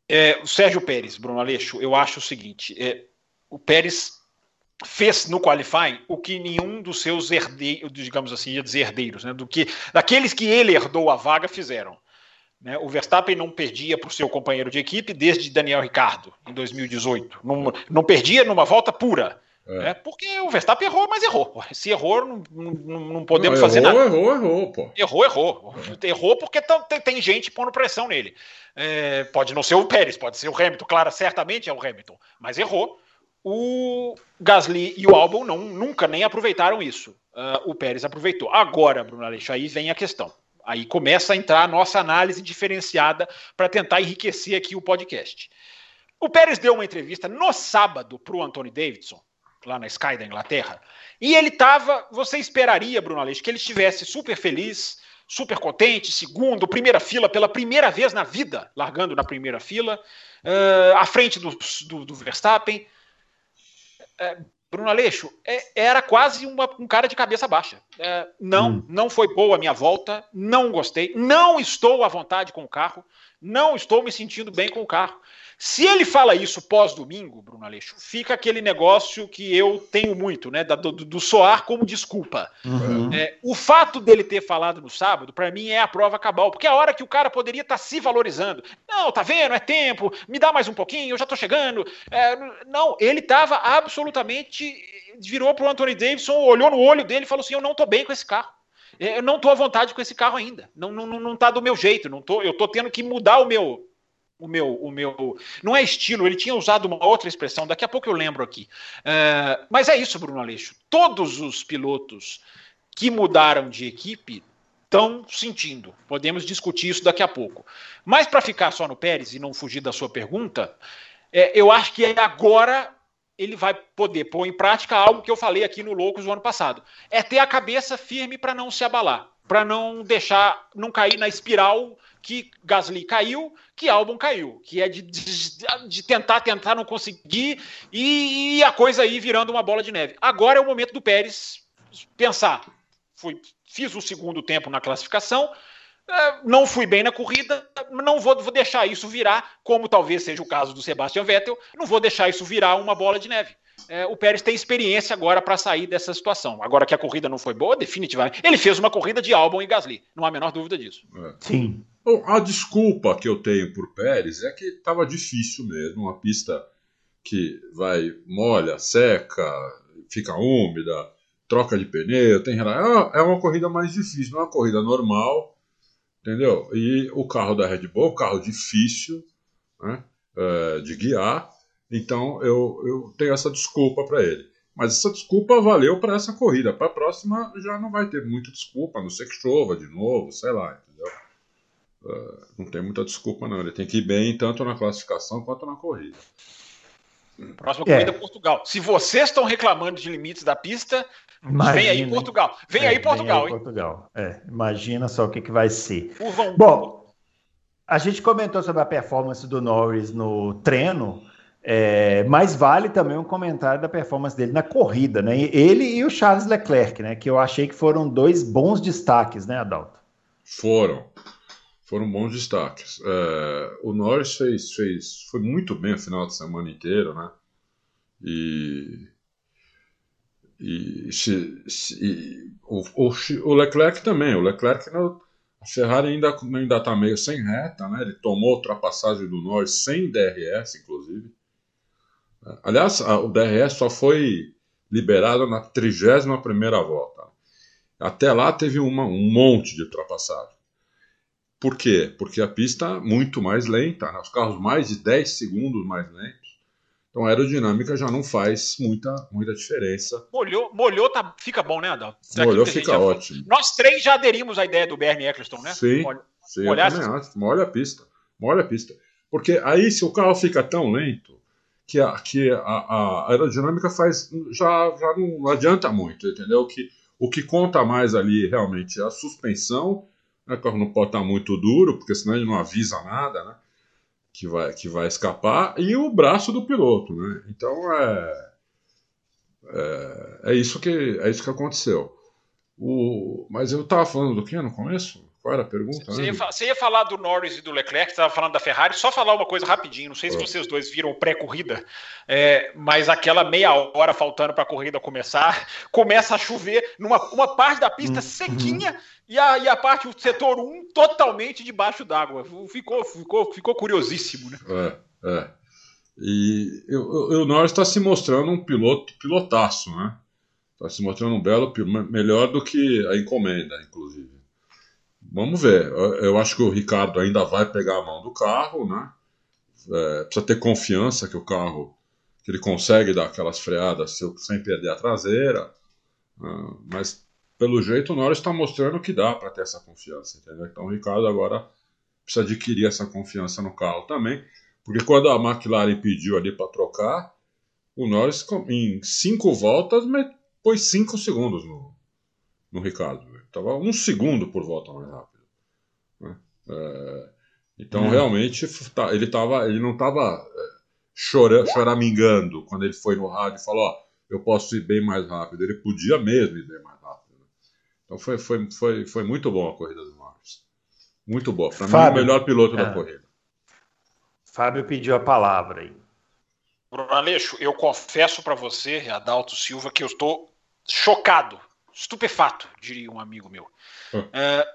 É, o Sérgio Pérez, Bruno Aleixo, eu acho o seguinte: é, o Pérez fez no qualifying o que nenhum dos seus herdeiros, digamos assim, ia dizer herdeiros, né, do que daqueles que ele herdou a vaga fizeram. Né? O Verstappen não perdia para o seu companheiro de equipe desde Daniel Ricardo, em 2018. Não, não perdia numa volta pura. É. Né? Porque o Verstappen errou, mas errou. Se errou, não, não, não podemos não, fazer nada. Errou, errou, pô. Errou, errou. É. Errou porque tem, tem gente pondo pressão nele. É, pode não ser o Pérez, pode ser o Hamilton, claro, certamente é o Hamilton, mas errou. O Gasly e o Albon não, nunca nem aproveitaram isso. Uh, o Pérez aproveitou. Agora, Bruno Aleixo, aí vem a questão. Aí começa a entrar a nossa análise diferenciada para tentar enriquecer aqui o podcast. O Pérez deu uma entrevista no sábado para o Anthony Davidson, lá na Sky da Inglaterra, e ele estava, você esperaria, Bruno Aleixo, que ele estivesse super feliz, super contente, segundo, primeira fila, pela primeira vez na vida, largando na primeira fila, uh, à frente do, do, do Verstappen. Uh, Bruno Aleixo, é, era quase uma, um cara de cabeça baixa. É, não, hum. não foi boa a minha volta, não gostei, não estou à vontade com o carro, não estou me sentindo bem com o carro. Se ele fala isso pós-domingo, Bruno Aleixo, fica aquele negócio que eu tenho muito, né? Do, do soar como desculpa. Uhum. É, o fato dele ter falado no sábado, para mim, é a prova cabal, porque é a hora que o cara poderia estar tá se valorizando. Não, tá vendo? É tempo, me dá mais um pouquinho, eu já tô chegando. É, não, ele tava absolutamente. Virou pro Anthony Davidson, olhou no olho dele e falou assim: Eu não tô bem com esse carro. Eu não tô à vontade com esse carro ainda. Não, não, não tá do meu jeito. Não tô, eu tô tendo que mudar o meu, o meu, o meu. Não é estilo, ele tinha usado uma outra expressão, daqui a pouco eu lembro aqui. Uh, mas é isso, Bruno Aleixo. Todos os pilotos que mudaram de equipe estão sentindo. Podemos discutir isso daqui a pouco. Mas para ficar só no Pérez e não fugir da sua pergunta, é, eu acho que agora ele vai poder pôr em prática algo que eu falei aqui no Loucos do ano passado. É ter a cabeça firme para não se abalar, para não deixar, não cair na espiral que Gasly caiu, que Albon caiu, que é de, de, de tentar, tentar não conseguir e, e, a coisa aí virando uma bola de neve. Agora é o momento do Pérez pensar. Fui, fiz o segundo tempo na classificação, não fui bem na corrida, não vou, vou deixar isso virar, como talvez seja o caso do Sebastian Vettel, não vou deixar isso virar uma bola de neve. É, o Pérez tem experiência agora para sair dessa situação. Agora que a corrida não foi boa, definitivamente. Ele fez uma corrida de Albon e Gasly, não há a menor dúvida disso. É. Sim. Bom, a desculpa que eu tenho por Pérez é que estava difícil mesmo, uma pista que vai molha, seca, fica úmida, troca de pneu, tem é, é uma corrida mais difícil, não é uma corrida normal, entendeu? E o carro da Red Bull é um carro difícil né, é, de guiar, então eu, eu tenho essa desculpa para ele. Mas essa desculpa valeu para essa corrida. Para a próxima já não vai ter muita desculpa, a não ser que chova de novo, sei lá. Uh, não tem muita desculpa, não. Ele tem que ir bem tanto na classificação quanto na corrida. Próxima corrida é Portugal. Se vocês estão reclamando de limites da pista, imagina, vem aí Portugal. Vem é, aí Portugal, vem aí, Portugal. É, imagina só o que, que vai ser. Bom, a gente comentou sobre a performance do Norris no treino. É, mas vale também um comentário da performance dele na corrida, né? Ele e o Charles Leclerc, né? Que eu achei que foram dois bons destaques, né, Adalto? Foram foram bons destaques. É, o Norris fez, fez, foi muito bem o final de semana inteiro, né? E, e, se, se, e o, o, o, Leclerc também. O Leclerc, a Ferrari ainda ainda está meio sem reta, né? Ele tomou ultrapassagem do Norris sem DRS, inclusive. Aliás, a, o DRS só foi liberado na 31 primeira volta. Até lá teve uma, um monte de ultrapassagem. Por quê? Porque a pista é muito mais lenta, né? os carros mais de 10 segundos mais lentos. Então a aerodinâmica já não faz muita, muita diferença. Molhou, molhou tá, fica bom, né, Adalto? Molhou fica ótimo. Nós três já aderimos à ideia do Bernie Eccleston, né? Sim, Molha, sim eu também acho. Molha a pista. Molha a pista. Porque aí, se o carro fica tão lento, que a, que a, a aerodinâmica faz já, já não adianta muito, entendeu? Que o que conta mais ali realmente é a suspensão, né? o carro não pode estar muito duro, porque senão ele não avisa nada, né? Que vai, que vai escapar, e o braço do piloto, né? Então é, é, é isso que é isso que aconteceu. O, mas eu estava falando do que no começo? Qual era a pergunta? Você ia, você ia, falar do Norris e do Leclerc, estava falando da Ferrari. Só falar uma coisa rapidinho. Não sei se vocês dois viram pré-corrida, é, mas aquela meia hora faltando para a corrida começar, começa a chover numa uma parte da pista uhum. sequinha e, a, e a parte, o setor 1, totalmente debaixo d'água. Ficou, ficou, ficou curiosíssimo, né? É, é. E o Norris está se mostrando um piloto pilotaço, né? Está se mostrando um belo, melhor do que a encomenda, inclusive. Vamos ver. Eu acho que o Ricardo ainda vai pegar a mão do carro, né? É, precisa ter confiança que o carro que ele consegue dar aquelas freadas sem perder a traseira. Né? Mas pelo jeito o Norris está mostrando que dá para ter essa confiança, entendeu? Então o Ricardo agora precisa adquirir essa confiança no carro também, porque quando a McLaren pediu ali para trocar, o Norris em cinco voltas pôs cinco segundos no, no Ricardo. Estava um segundo por volta mais rápido. Né? É, então, hum. realmente, tá, ele, tava, ele não estava é, chora, choramingando quando ele foi no rádio e falou: Ó, eu posso ir bem mais rápido. Ele podia mesmo ir bem mais rápido. Né? Então, foi, foi, foi, foi muito bom a corrida do Marcos. Muito boa. Para mim, o melhor piloto é. da corrida. Fábio pediu a palavra aí. Bruno Aleixo, eu confesso para você, Adalto Silva, que eu estou chocado estupefato, diria um amigo meu, hum. é,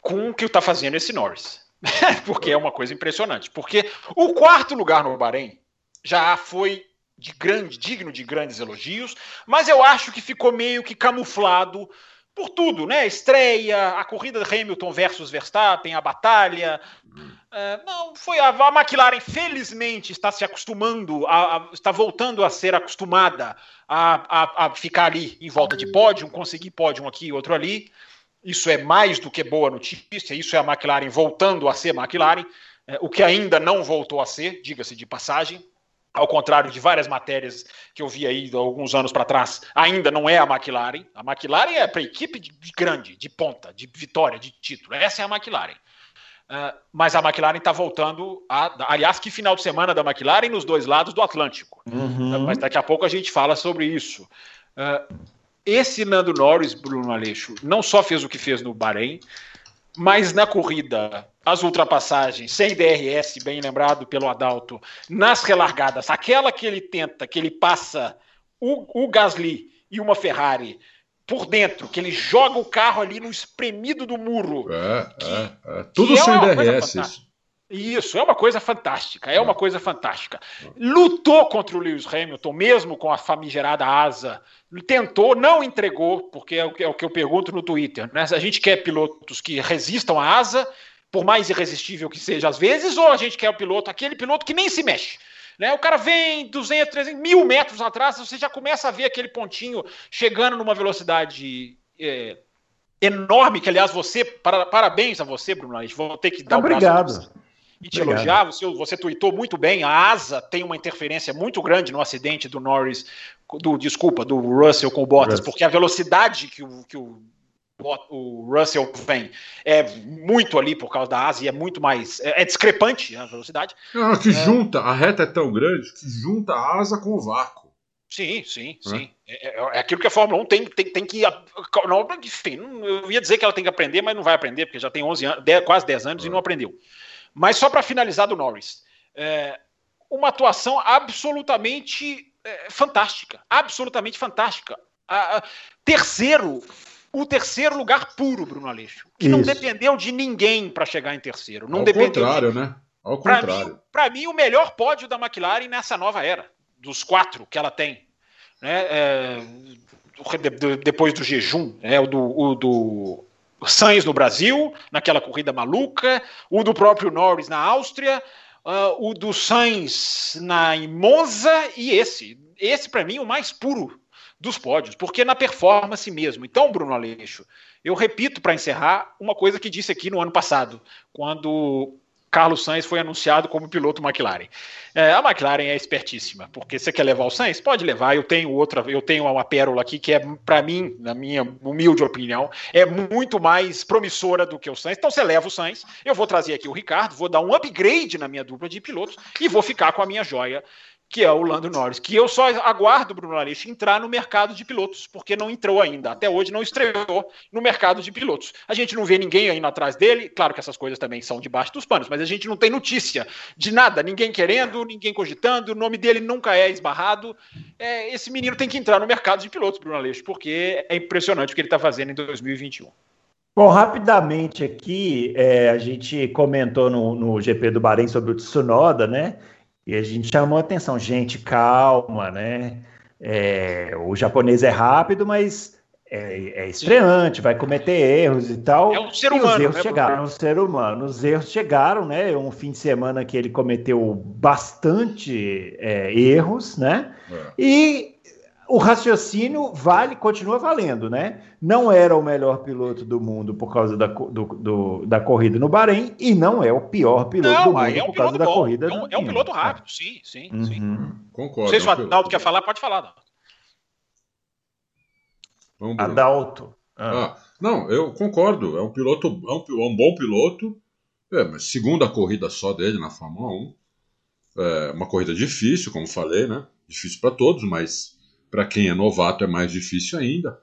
com o que está fazendo esse Norris. porque é uma coisa impressionante. Porque o quarto lugar no Bahrein já foi de grande, digno de grandes elogios, mas eu acho que ficou meio que camuflado por tudo, né? Estreia, a corrida de Hamilton versus Verstappen, a batalha. É, não, foi a, a, McLaren, felizmente, está se acostumando, a, a, está voltando a ser acostumada a, ficar ali em volta de pódio, conseguir pódio aqui e outro ali. Isso é mais do que boa notícia, isso é a McLaren voltando a ser McLaren, é, o que ainda não voltou a ser, diga-se de passagem ao contrário de várias matérias que eu vi aí alguns anos para trás, ainda não é a McLaren. A McLaren é para equipe de, de, grande, de ponta, de vitória, de título. Essa é a McLaren. Uh, mas a McLaren está voltando a. Aliás, que final de semana da McLaren nos dois lados do Atlântico. Uhum. Mas daqui a pouco a gente fala sobre isso. Uh, esse Nando Norris, Bruno Aleixo, não só fez o que fez no Bahrein, mas na corrida, as ultrapassagens sem DRS, bem lembrado pelo Adalto, nas relargadas, aquela que ele tenta, que ele passa o, o Gasly e uma Ferrari por dentro, que ele joga o carro ali no espremido do muro. É, que, é, é. Tudo sem é DRS. Isso. Isso, é uma coisa fantástica, é uma coisa fantástica. Lutou contra o Lewis Hamilton, mesmo com a famigerada asa. Tentou, não entregou, porque é o que, é o que eu pergunto no Twitter. Né? A gente quer pilotos que resistam à asa, por mais irresistível que seja às vezes, ou a gente quer o piloto, aquele piloto que nem se mexe. Né? O cara vem 200, 300, mil metros atrás, você já começa a ver aquele pontinho chegando numa velocidade é, enorme, que aliás você, para, parabéns a você, Bruno, vou ter que dar Obrigado. e te Obrigado. elogiar. Você, você tweetou muito bem. A asa tem uma interferência muito grande no acidente do Norris, do desculpa, do Russell com o Bottas, Russell. porque a velocidade que o, que o, o Russell vem é muito ali por causa da asa e é muito mais. É, é discrepante a velocidade. Não, que é... junta, a reta é tão grande que junta a asa com o vácuo. Sim, sim, é? sim. É, é, é, aquilo que a Fórmula 1 tem, tem, tem que. Não, enfim, eu ia dizer que ela tem que aprender, mas não vai aprender, porque já tem 11 anos, 10, quase 10 anos e não aprendeu. Mas só para finalizar do Norris, é, uma atuação absolutamente é, fantástica, absolutamente fantástica. A, a, terceiro, o terceiro lugar puro, Bruno Aleixo, que Isso. não dependeu de ninguém para chegar em terceiro. Não Ao dependeu contrário, de... né? Ao contrário. Para mim, mim, o melhor pódio da McLaren nessa nova era, dos quatro que ela tem. Né? É, depois do jejum, é, o do, o do Sainz no Brasil, naquela corrida maluca, o do próprio Norris na Áustria, uh, o do Sainz na Monza e esse. Esse, para mim, o mais puro dos pódios, porque na performance mesmo. Então, Bruno Aleixo, eu repito para encerrar uma coisa que disse aqui no ano passado, quando Carlos Sainz foi anunciado como piloto McLaren. É, a McLaren é espertíssima, porque você quer levar o Sainz? Pode levar. Eu tenho outra, eu tenho uma pérola aqui que é, para mim, na minha humilde opinião, é muito mais promissora do que o Sainz. Então você leva o Sainz, eu vou trazer aqui o Ricardo, vou dar um upgrade na minha dupla de pilotos e vou ficar com a minha joia que é o Lando Norris, que eu só aguardo, Bruno Aleixo, entrar no mercado de pilotos, porque não entrou ainda. Até hoje não estreou no mercado de pilotos. A gente não vê ninguém indo atrás dele, claro que essas coisas também são debaixo dos panos, mas a gente não tem notícia de nada, ninguém querendo, ninguém cogitando, o nome dele nunca é esbarrado. É, esse menino tem que entrar no mercado de pilotos, Bruno Aleixo, porque é impressionante o que ele está fazendo em 2021. Bom, rapidamente aqui, é, a gente comentou no, no GP do Bahrein sobre o Tsunoda, né? E a gente chamou a atenção, gente, calma, né? É, o japonês é rápido, mas é, é estreante, vai cometer erros e tal. É um ser humano. E os erros né, chegaram, um ser humano. Os erros chegaram, né? Um fim de semana que ele cometeu bastante é, erros, né? É. E o raciocínio vale, continua valendo, né? Não era o melhor piloto do mundo por causa da, do, do, da corrida no Bahrein e não é o pior piloto não, do mundo é um por causa da corrida. É um, é um piloto rápido, sim, sim, uhum. sim. Concordo. Não sei se o Adalto quer falar, pode falar, Adalto. Vamos, Adalto. Ah. ah. não, eu concordo. É um piloto, é um, é um bom piloto. É, mas segunda corrida só dele na Fórmula 1. É uma corrida difícil, como falei, né? Difícil para todos, mas para quem é novato é mais difícil ainda.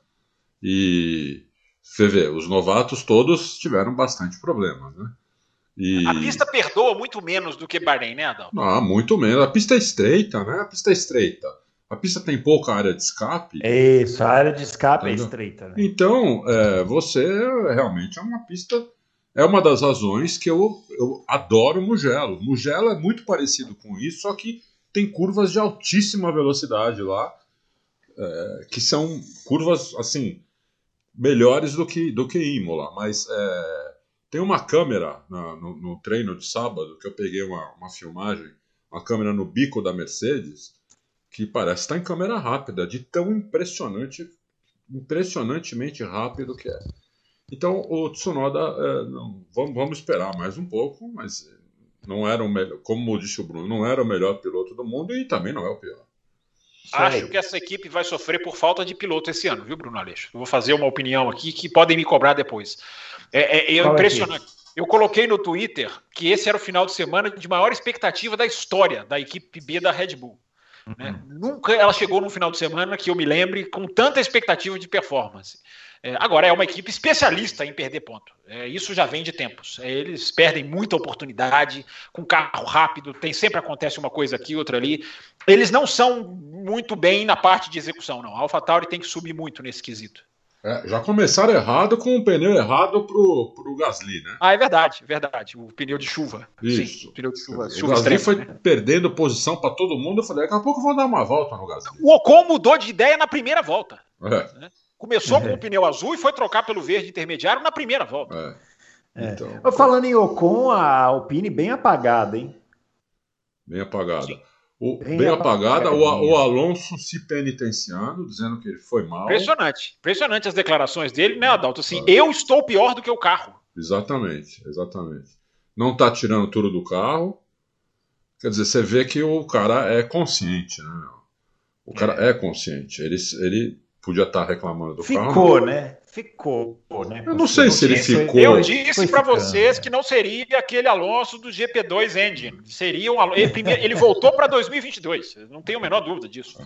E você vê, os novatos todos tiveram bastante problemas, né? E... A pista perdoa muito menos do que Bahrein, né, Adão? Ah, muito menos. A pista é estreita, né? A pista é estreita. A pista tem pouca área de escape. Isso, a área de escape é estreita. Né? Então, é, você realmente é uma pista. É uma das razões que eu, eu adoro Mugello. Mugello é muito parecido com isso, só que tem curvas de altíssima velocidade lá é, que são curvas assim melhores do que do que Imola, mas é, tem uma câmera na, no, no, treino de sábado que eu peguei uma, uma filmagem, uma câmera no bico da Mercedes que parece estar em câmera rápida, de tão impressionante, impressionantemente rápido que é. Então o Tsunoda, é, não, vamos, vamos esperar mais um pouco, mas não era o melhor, como disse o Bruno, não era o melhor piloto do mundo e também não é o pior. Acho que essa equipe vai sofrer por falta de piloto esse ano, viu, Bruno Aleixo? Eu vou fazer uma opinião aqui que podem me cobrar depois. É, é, é impressionante. Eu coloquei no Twitter que esse era o final de semana de maior expectativa da história da equipe B da Red Bull. Né? Uhum. Nunca ela chegou num final de semana que eu me lembre com tanta expectativa de performance. É, agora, é uma equipe especialista em perder ponto. É, isso já vem de tempos. É, eles perdem muita oportunidade com carro rápido, tem sempre acontece uma coisa aqui, outra ali. Eles não são muito bem na parte de execução, não. A AlphaTauri tem que subir muito nesse quesito. É, já começaram errado com o pneu errado pro, pro Gasly, né? Ah, é verdade, verdade. O pneu de chuva. Isso. Sim, o pneu de chuva. O chuva Gasly extrema, foi né? perdendo posição para todo mundo. Eu falei, daqui a pouco eu vou dar uma volta no Gasly. O Ocon mudou de ideia na primeira volta. É. Né? Começou com o pneu azul e foi trocar pelo verde intermediário na primeira volta. É. Então, Falando em Ocon, a Alpine bem apagada, hein? Bem apagada. O, bem, bem apagada, o, o, Alonso se penitenciando, dizendo que ele foi mal. Impressionante. Impressionante as declarações dele, né, Adalto? Assim, é. eu estou pior do que o carro. Exatamente, exatamente. Não está tirando tudo do carro. Quer dizer, você vê que o cara é consciente, né? O cara é, é consciente. Ele, ele podia estar reclamando do ficou, carro. Ficou, né? Ficou, né? Eu não sei se ele ficou. Eu disse para vocês que não seria aquele Alonso do GP2 Engine. Seria um ele, primeiro, ele voltou para 2022. Não tenho a menor dúvida disso.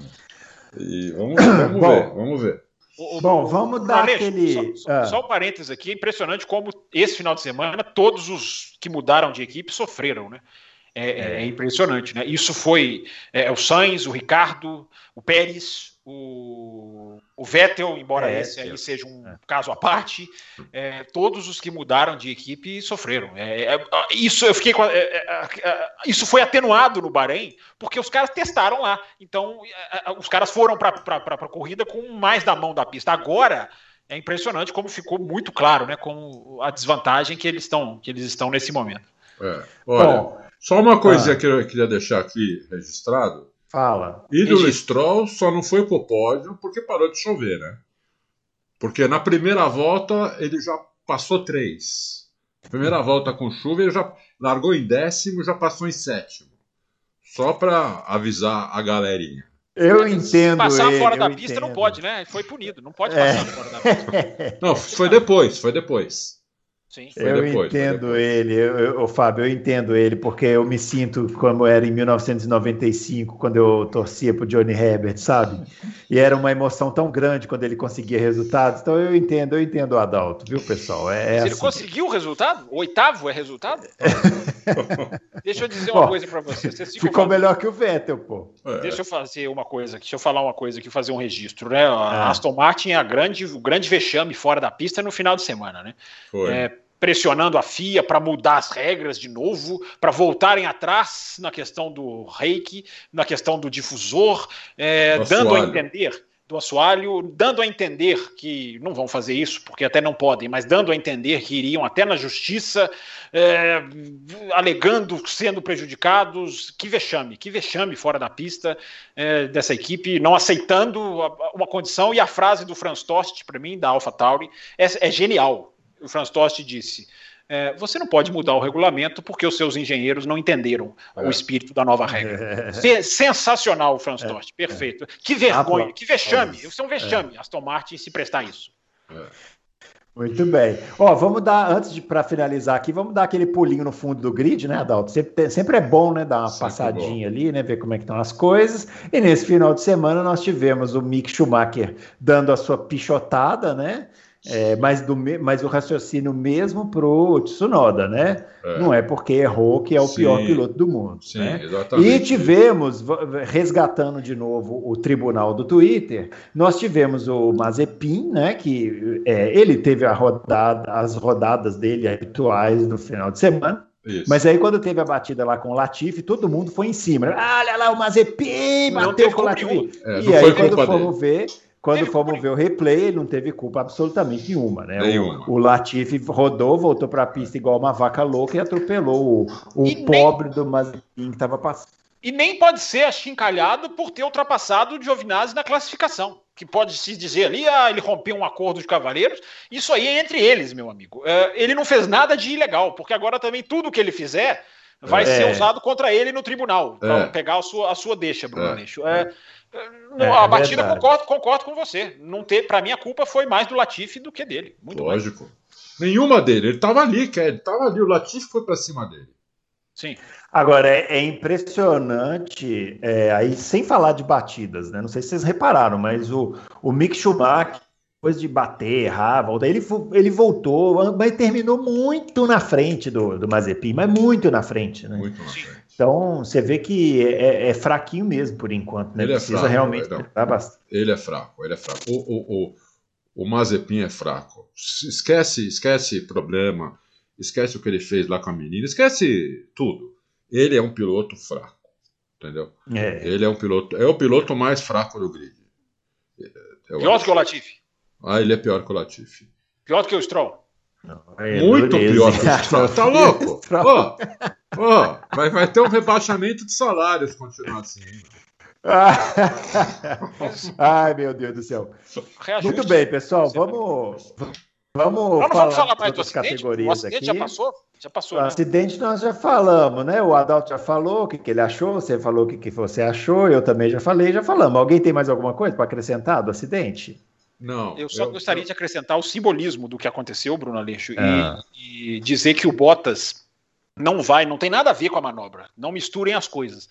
E vamos, vamos Bom, ver, vamos ver. O, Bom, vamos dar aquele. Só, ah. só, um parênteses aqui, é impressionante como esse final de semana todos os que mudaram de equipe sofreram, né? É, é, é impressionante, né? Isso foi é, o Sainz, o Ricardo, o Pérez, o, o Vettel, embora é, esse aí seja um é. caso à parte, é, todos os que mudaram de equipe sofreram. É, é, isso eu fiquei é, isso foi atenuado no Bahrein porque os caras testaram lá. Então os caras foram para a corrida com mais da mão da pista. Agora é impressionante como ficou muito claro, né, com a desvantagem que eles estão que eles estão nesse momento. Olha, Bom, só uma coisa ah, que eu queria deixar aqui registrado Fala. Ídolo Stroll só não foi pro pódio porque parou de chover, né? Porque na primeira volta ele já passou três. Primeira volta com chuva, ele já largou em décimo, já passou em sétimo. Só para avisar a galerinha. Eu entendo. Passar ele, fora da pista entendo. não pode, né? Foi punido, não pode passar é. fora da pista. Não, foi depois, foi depois. Sim. eu depois, entendo ele, eu, eu, Fábio, eu entendo ele, porque eu me sinto como era em 1995, quando eu torcia para Johnny Herbert, sabe? E era uma emoção tão grande quando ele conseguia resultados. Então eu entendo, eu entendo o Adalto, viu, pessoal? É, é ele assim. conseguiu o resultado? O oitavo é resultado? Deixa eu dizer uma coisa para você. ficou falando... melhor que o Vettel, pô. É. Deixa eu fazer uma coisa aqui, deixa eu falar uma coisa aqui, fazer um registro, né? A é. Aston Martin é a grande, o grande vexame fora da pista no final de semana, né? Foi. É, pressionando a FIA para mudar as regras de novo, para voltarem atrás na questão do reiki, na questão do difusor, é, dando a entender do assoalho, dando a entender que não vão fazer isso, porque até não podem, mas dando a entender que iriam até na justiça, é, alegando sendo prejudicados. Que vexame, que vexame fora da pista é, dessa equipe, não aceitando uma condição. E a frase do Franz Tost, para mim, da AlphaTauri, é, é genial o Franz Tost disse: é, você não pode mudar o regulamento porque os seus engenheiros não entenderam é. o espírito da nova regra. É. Sensacional Franz é. Tost, perfeito. Que vergonha, ah, que vexame. Isso é um vexame, Aston Martin se prestar isso. É. Muito bem. Ó, vamos dar, antes de para finalizar aqui, vamos dar aquele pulinho no fundo do grid, né, Adalto? Sempre, sempre é bom, né, dar uma sempre passadinha bom. ali, né, ver como é que estão as coisas. E nesse final de semana nós tivemos o Mick Schumacher dando a sua pichotada, né? É, mas, do, mas o raciocínio mesmo pro Tsunoda, né? É. Não é porque errou que é o Sim. pior piloto do mundo. Sim, né? exatamente. E tivemos, resgatando de novo o tribunal do Twitter, nós tivemos o Mazepin, né? Que é, ele teve rodada, as rodadas dele habituais no final de semana. Isso. Mas aí, quando teve a batida lá com o Latifi, todo mundo foi em cima. Ah, olha lá, o Mazepin bateu com o Latifi. É, e aí, quando fomos ver, quando fomos ver o replay, ele não teve culpa absolutamente nenhuma, né? Nenhuma. O, o Latifi rodou, voltou para a pista igual uma vaca louca e atropelou o, o pobre nem... do Mazepin que estava passando. E nem pode ser achincalhado por ter ultrapassado o Giovinazzi na classificação. Que pode se dizer ali, ah, ele rompeu um acordo de cavaleiros. Isso aí é entre eles, meu amigo. É, ele não fez nada de ilegal, porque agora também tudo que ele fizer vai é. ser usado contra ele no tribunal, para é. pegar a sua, a sua deixa, Bruno é. É é, a batida concordo, concordo com você. Não ter, para mim a culpa foi mais do Latifi do que dele. Muito Lógico. Mais. Nenhuma dele. Ele estava ali, ele estava ali. O Latifi foi para cima dele. Sim. Agora é, é impressionante, é, aí sem falar de batidas, né? Não sei se vocês repararam, mas o, o Mick Schumacher depois de bater, errar, ele, ele voltou, mas terminou muito na frente do, do Mazepin, mas muito na frente, né? Muito na frente. Então, você vê que é, é, fraquinho mesmo por enquanto, né? Ele é Precisa é fraco, realmente bastante. Ele é fraco, ele é fraco. O, o, o, o Mazepin é fraco. Esquece, esquece problema, esquece o que ele fez lá com a menina, esquece tudo. Ele é um piloto fraco, entendeu? É. Ele é um piloto, é o piloto mais fraco do grid. Eu pior acho. que o Latifi. Ah, ele é pior que o Latifi. Pior que o Stroll. Não, é Muito dureza. pior que o Stroll. Tá louco? Ó, oh, vai, vai ter um rebaixamento de salários continuar assim. Ai, meu Deus do céu. Reajuste. Muito bem, pessoal. Vamos, vamos, falar, vamos falar mais das categorias o acidente aqui. já passou? Já passou. O né? acidente nós já falamos, né? O Adalto já falou o que, que ele achou, você falou o que, que você achou, eu também já falei, já falamos. Alguém tem mais alguma coisa para acrescentar do acidente? Não. Eu só eu, gostaria eu... de acrescentar o simbolismo do que aconteceu, Bruno Aleixo, é. e, e dizer que o Bottas não vai, não tem nada a ver com a manobra. Não misturem as coisas.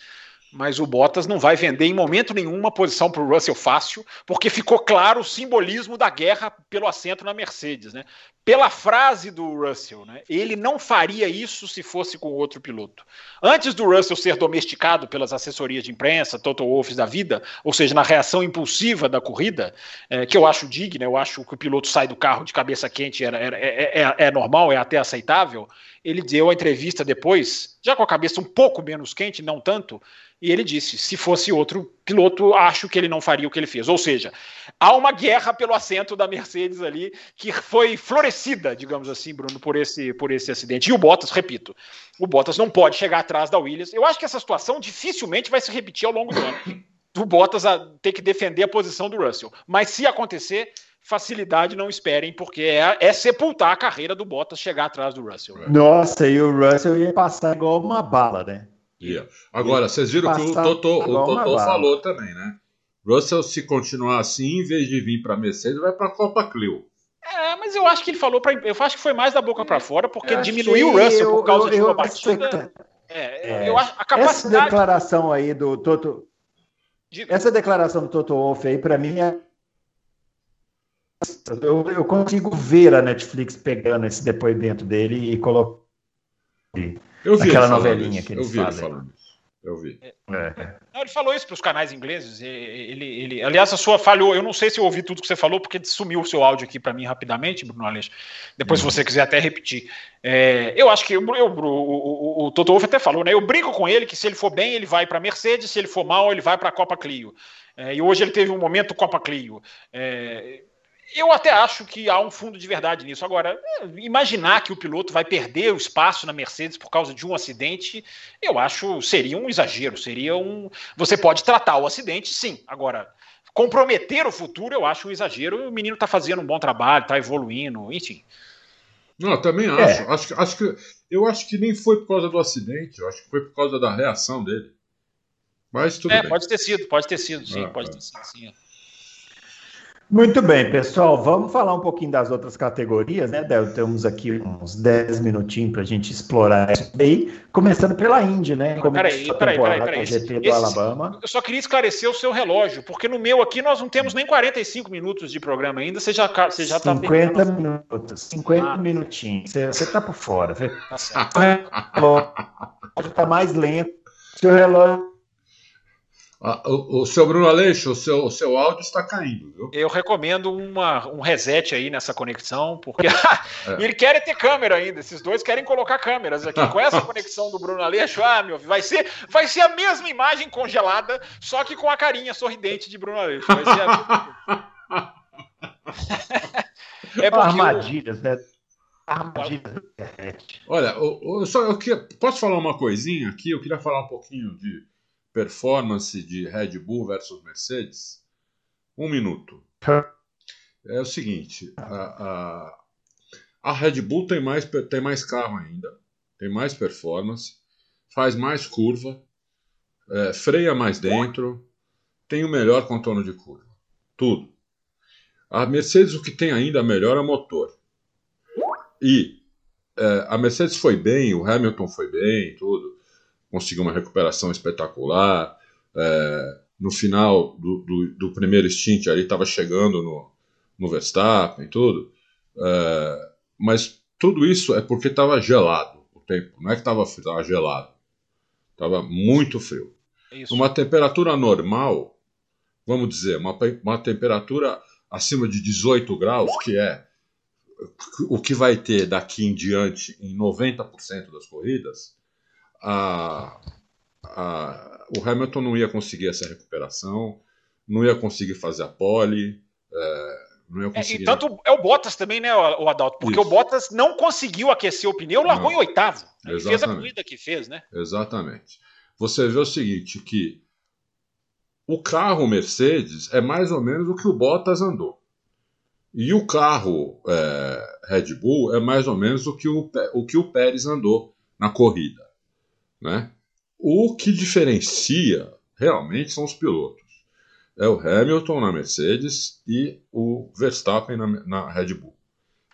Mas o Bottas não vai vender em momento nenhum uma posição para o Russell fácil, porque ficou claro o simbolismo da guerra pelo assento na Mercedes, né? Pela frase do Russell, né? Ele não faria isso se fosse com outro piloto. Antes do Russell ser domesticado pelas assessorias de imprensa, Toto Wolff da vida, ou seja, na reação impulsiva da corrida, é, que eu acho digna, eu acho que o piloto sai do carro de cabeça quente era, é, é, é normal, é até aceitável. Ele deu a entrevista depois, já com a cabeça um pouco menos quente, não tanto, e ele disse: se fosse outro piloto, acho que ele não faria o que ele fez. Ou seja, há uma guerra pelo assento da Mercedes ali que foi florescida, digamos assim, Bruno, por esse, por esse acidente. E o Bottas, repito, o Bottas não pode chegar atrás da Williams. Eu acho que essa situação dificilmente vai se repetir ao longo do ano. O Bottas a ter que defender a posição do Russell. Mas se acontecer, facilidade não esperem, porque é, é, sepultar a carreira do Bottas chegar atrás do Russell. Nossa, e o Russell ia passar igual uma bala, né? Ia. Agora, vocês viram que o Totó, o Totó falou também, né? Russell, se continuar assim, em vez de vir para Mercedes, vai para a Copa Clio. É, mas eu acho que ele falou para. Eu acho que foi mais da boca para fora, porque diminuiu o Russell por causa eu, de uma batida. É, é, eu acho a capacidade. Essa declaração aí do Toto. Essa declaração do Toto Wolff aí, para mim, é eu, eu, consigo ver a Netflix pegando esse depoimento dele e colocando aquela novelinha que eles fazem. Eu vi. É. Não, ele falou isso para os canais ingleses. Ele, ele, aliás, a sua falhou. Eu não sei se eu ouvi tudo que você falou, porque sumiu o seu áudio aqui para mim rapidamente, Bruno Aleixo. Depois, uhum. se você quiser até repetir. É, eu acho que eu, eu, o, o, o Toto Wolff até falou, né? Eu brinco com ele que se ele for bem, ele vai para Mercedes, se ele for mal, ele vai para a Copa Clio. É, e hoje ele teve um momento Copa Clio. É, eu até acho que há um fundo de verdade nisso. Agora, é, imaginar que o piloto vai perder o espaço na Mercedes por causa de um acidente, eu acho seria um exagero. Seria um. Você pode tratar o acidente, sim. Agora, comprometer o futuro, eu acho um exagero. O menino está fazendo um bom trabalho, está evoluindo, enfim. Não, eu também acho. É. acho, acho que, eu acho que nem foi por causa do acidente, eu acho que foi por causa da reação dele. Mas tudo é, bem. pode ter sido, pode ter sido, sim, ah, pode é. ter sido, sim. Muito bem, pessoal. Vamos falar um pouquinho das outras categorias, né? Temos aqui uns 10 minutinhos para a gente explorar isso aí. Começando pela Indy, né? Peraí, peraí, peraí, peraí. GP do Alabama. Eu só queria esclarecer o seu relógio, porque no meu aqui nós não temos nem 45 minutos de programa ainda. Você já, você já tá 50 minutos, 50 ah. minutinhos. Você, você tá por fora. Você tá, tá mais lento. Seu relógio ah, o, o seu Bruno Aleixo, o seu, o seu áudio está caindo, viu? Eu recomendo uma, um reset aí nessa conexão, porque é. ele quer ter câmera ainda. Esses dois querem colocar câmeras aqui. Com essa conexão do Bruno Aleixo, ah, meu, vai ser, vai ser a mesma imagem congelada, só que com a carinha sorridente de Bruno Aleixo. Vai ser a... é porque Armadilhas, né? Armadilhas. Olha, eu, eu só, eu queria, posso falar uma coisinha aqui? Eu queria falar um pouquinho de performance de Red Bull versus Mercedes? Um minuto. É o seguinte: a, a, a Red Bull tem mais, tem mais carro ainda, tem mais performance, faz mais curva, é, freia mais dentro, tem o melhor contorno de curva. Tudo. A Mercedes, o que tem ainda melhor é o motor. E é, a Mercedes foi bem, o Hamilton foi bem, tudo conseguiu uma recuperação espetacular. É, no final do, do, do, primeiro stint ali estava chegando no, no Verstappen e tudo. É, mas tudo isso é porque estava gelado o tempo. Não é que estava gelado. Estava muito frio. Isso. Uma temperatura normal, vamos dizer, uma, uma temperatura acima de 18 graus, que é o que vai ter daqui em diante em 90% das corridas, a, a, o Hamilton não ia conseguir essa recuperação, não ia conseguir fazer a pole. É, não ia conseguir... É, e tanto é o Bottas também, né, o Adalto? Porque Isso. o Bottas não conseguiu aquecer o pneu, largou não. em oitavo. Ele fez a corrida que fez, né? Exatamente. Você vê o seguinte, que o carro Mercedes é mais ou menos o que o Bottas andou. E o carro é, Red Bull é mais ou menos o que o, o que o Pérez andou na corrida. Né? O que diferencia realmente são os pilotos. É o Hamilton na Mercedes e o Verstappen na, na Red Bull.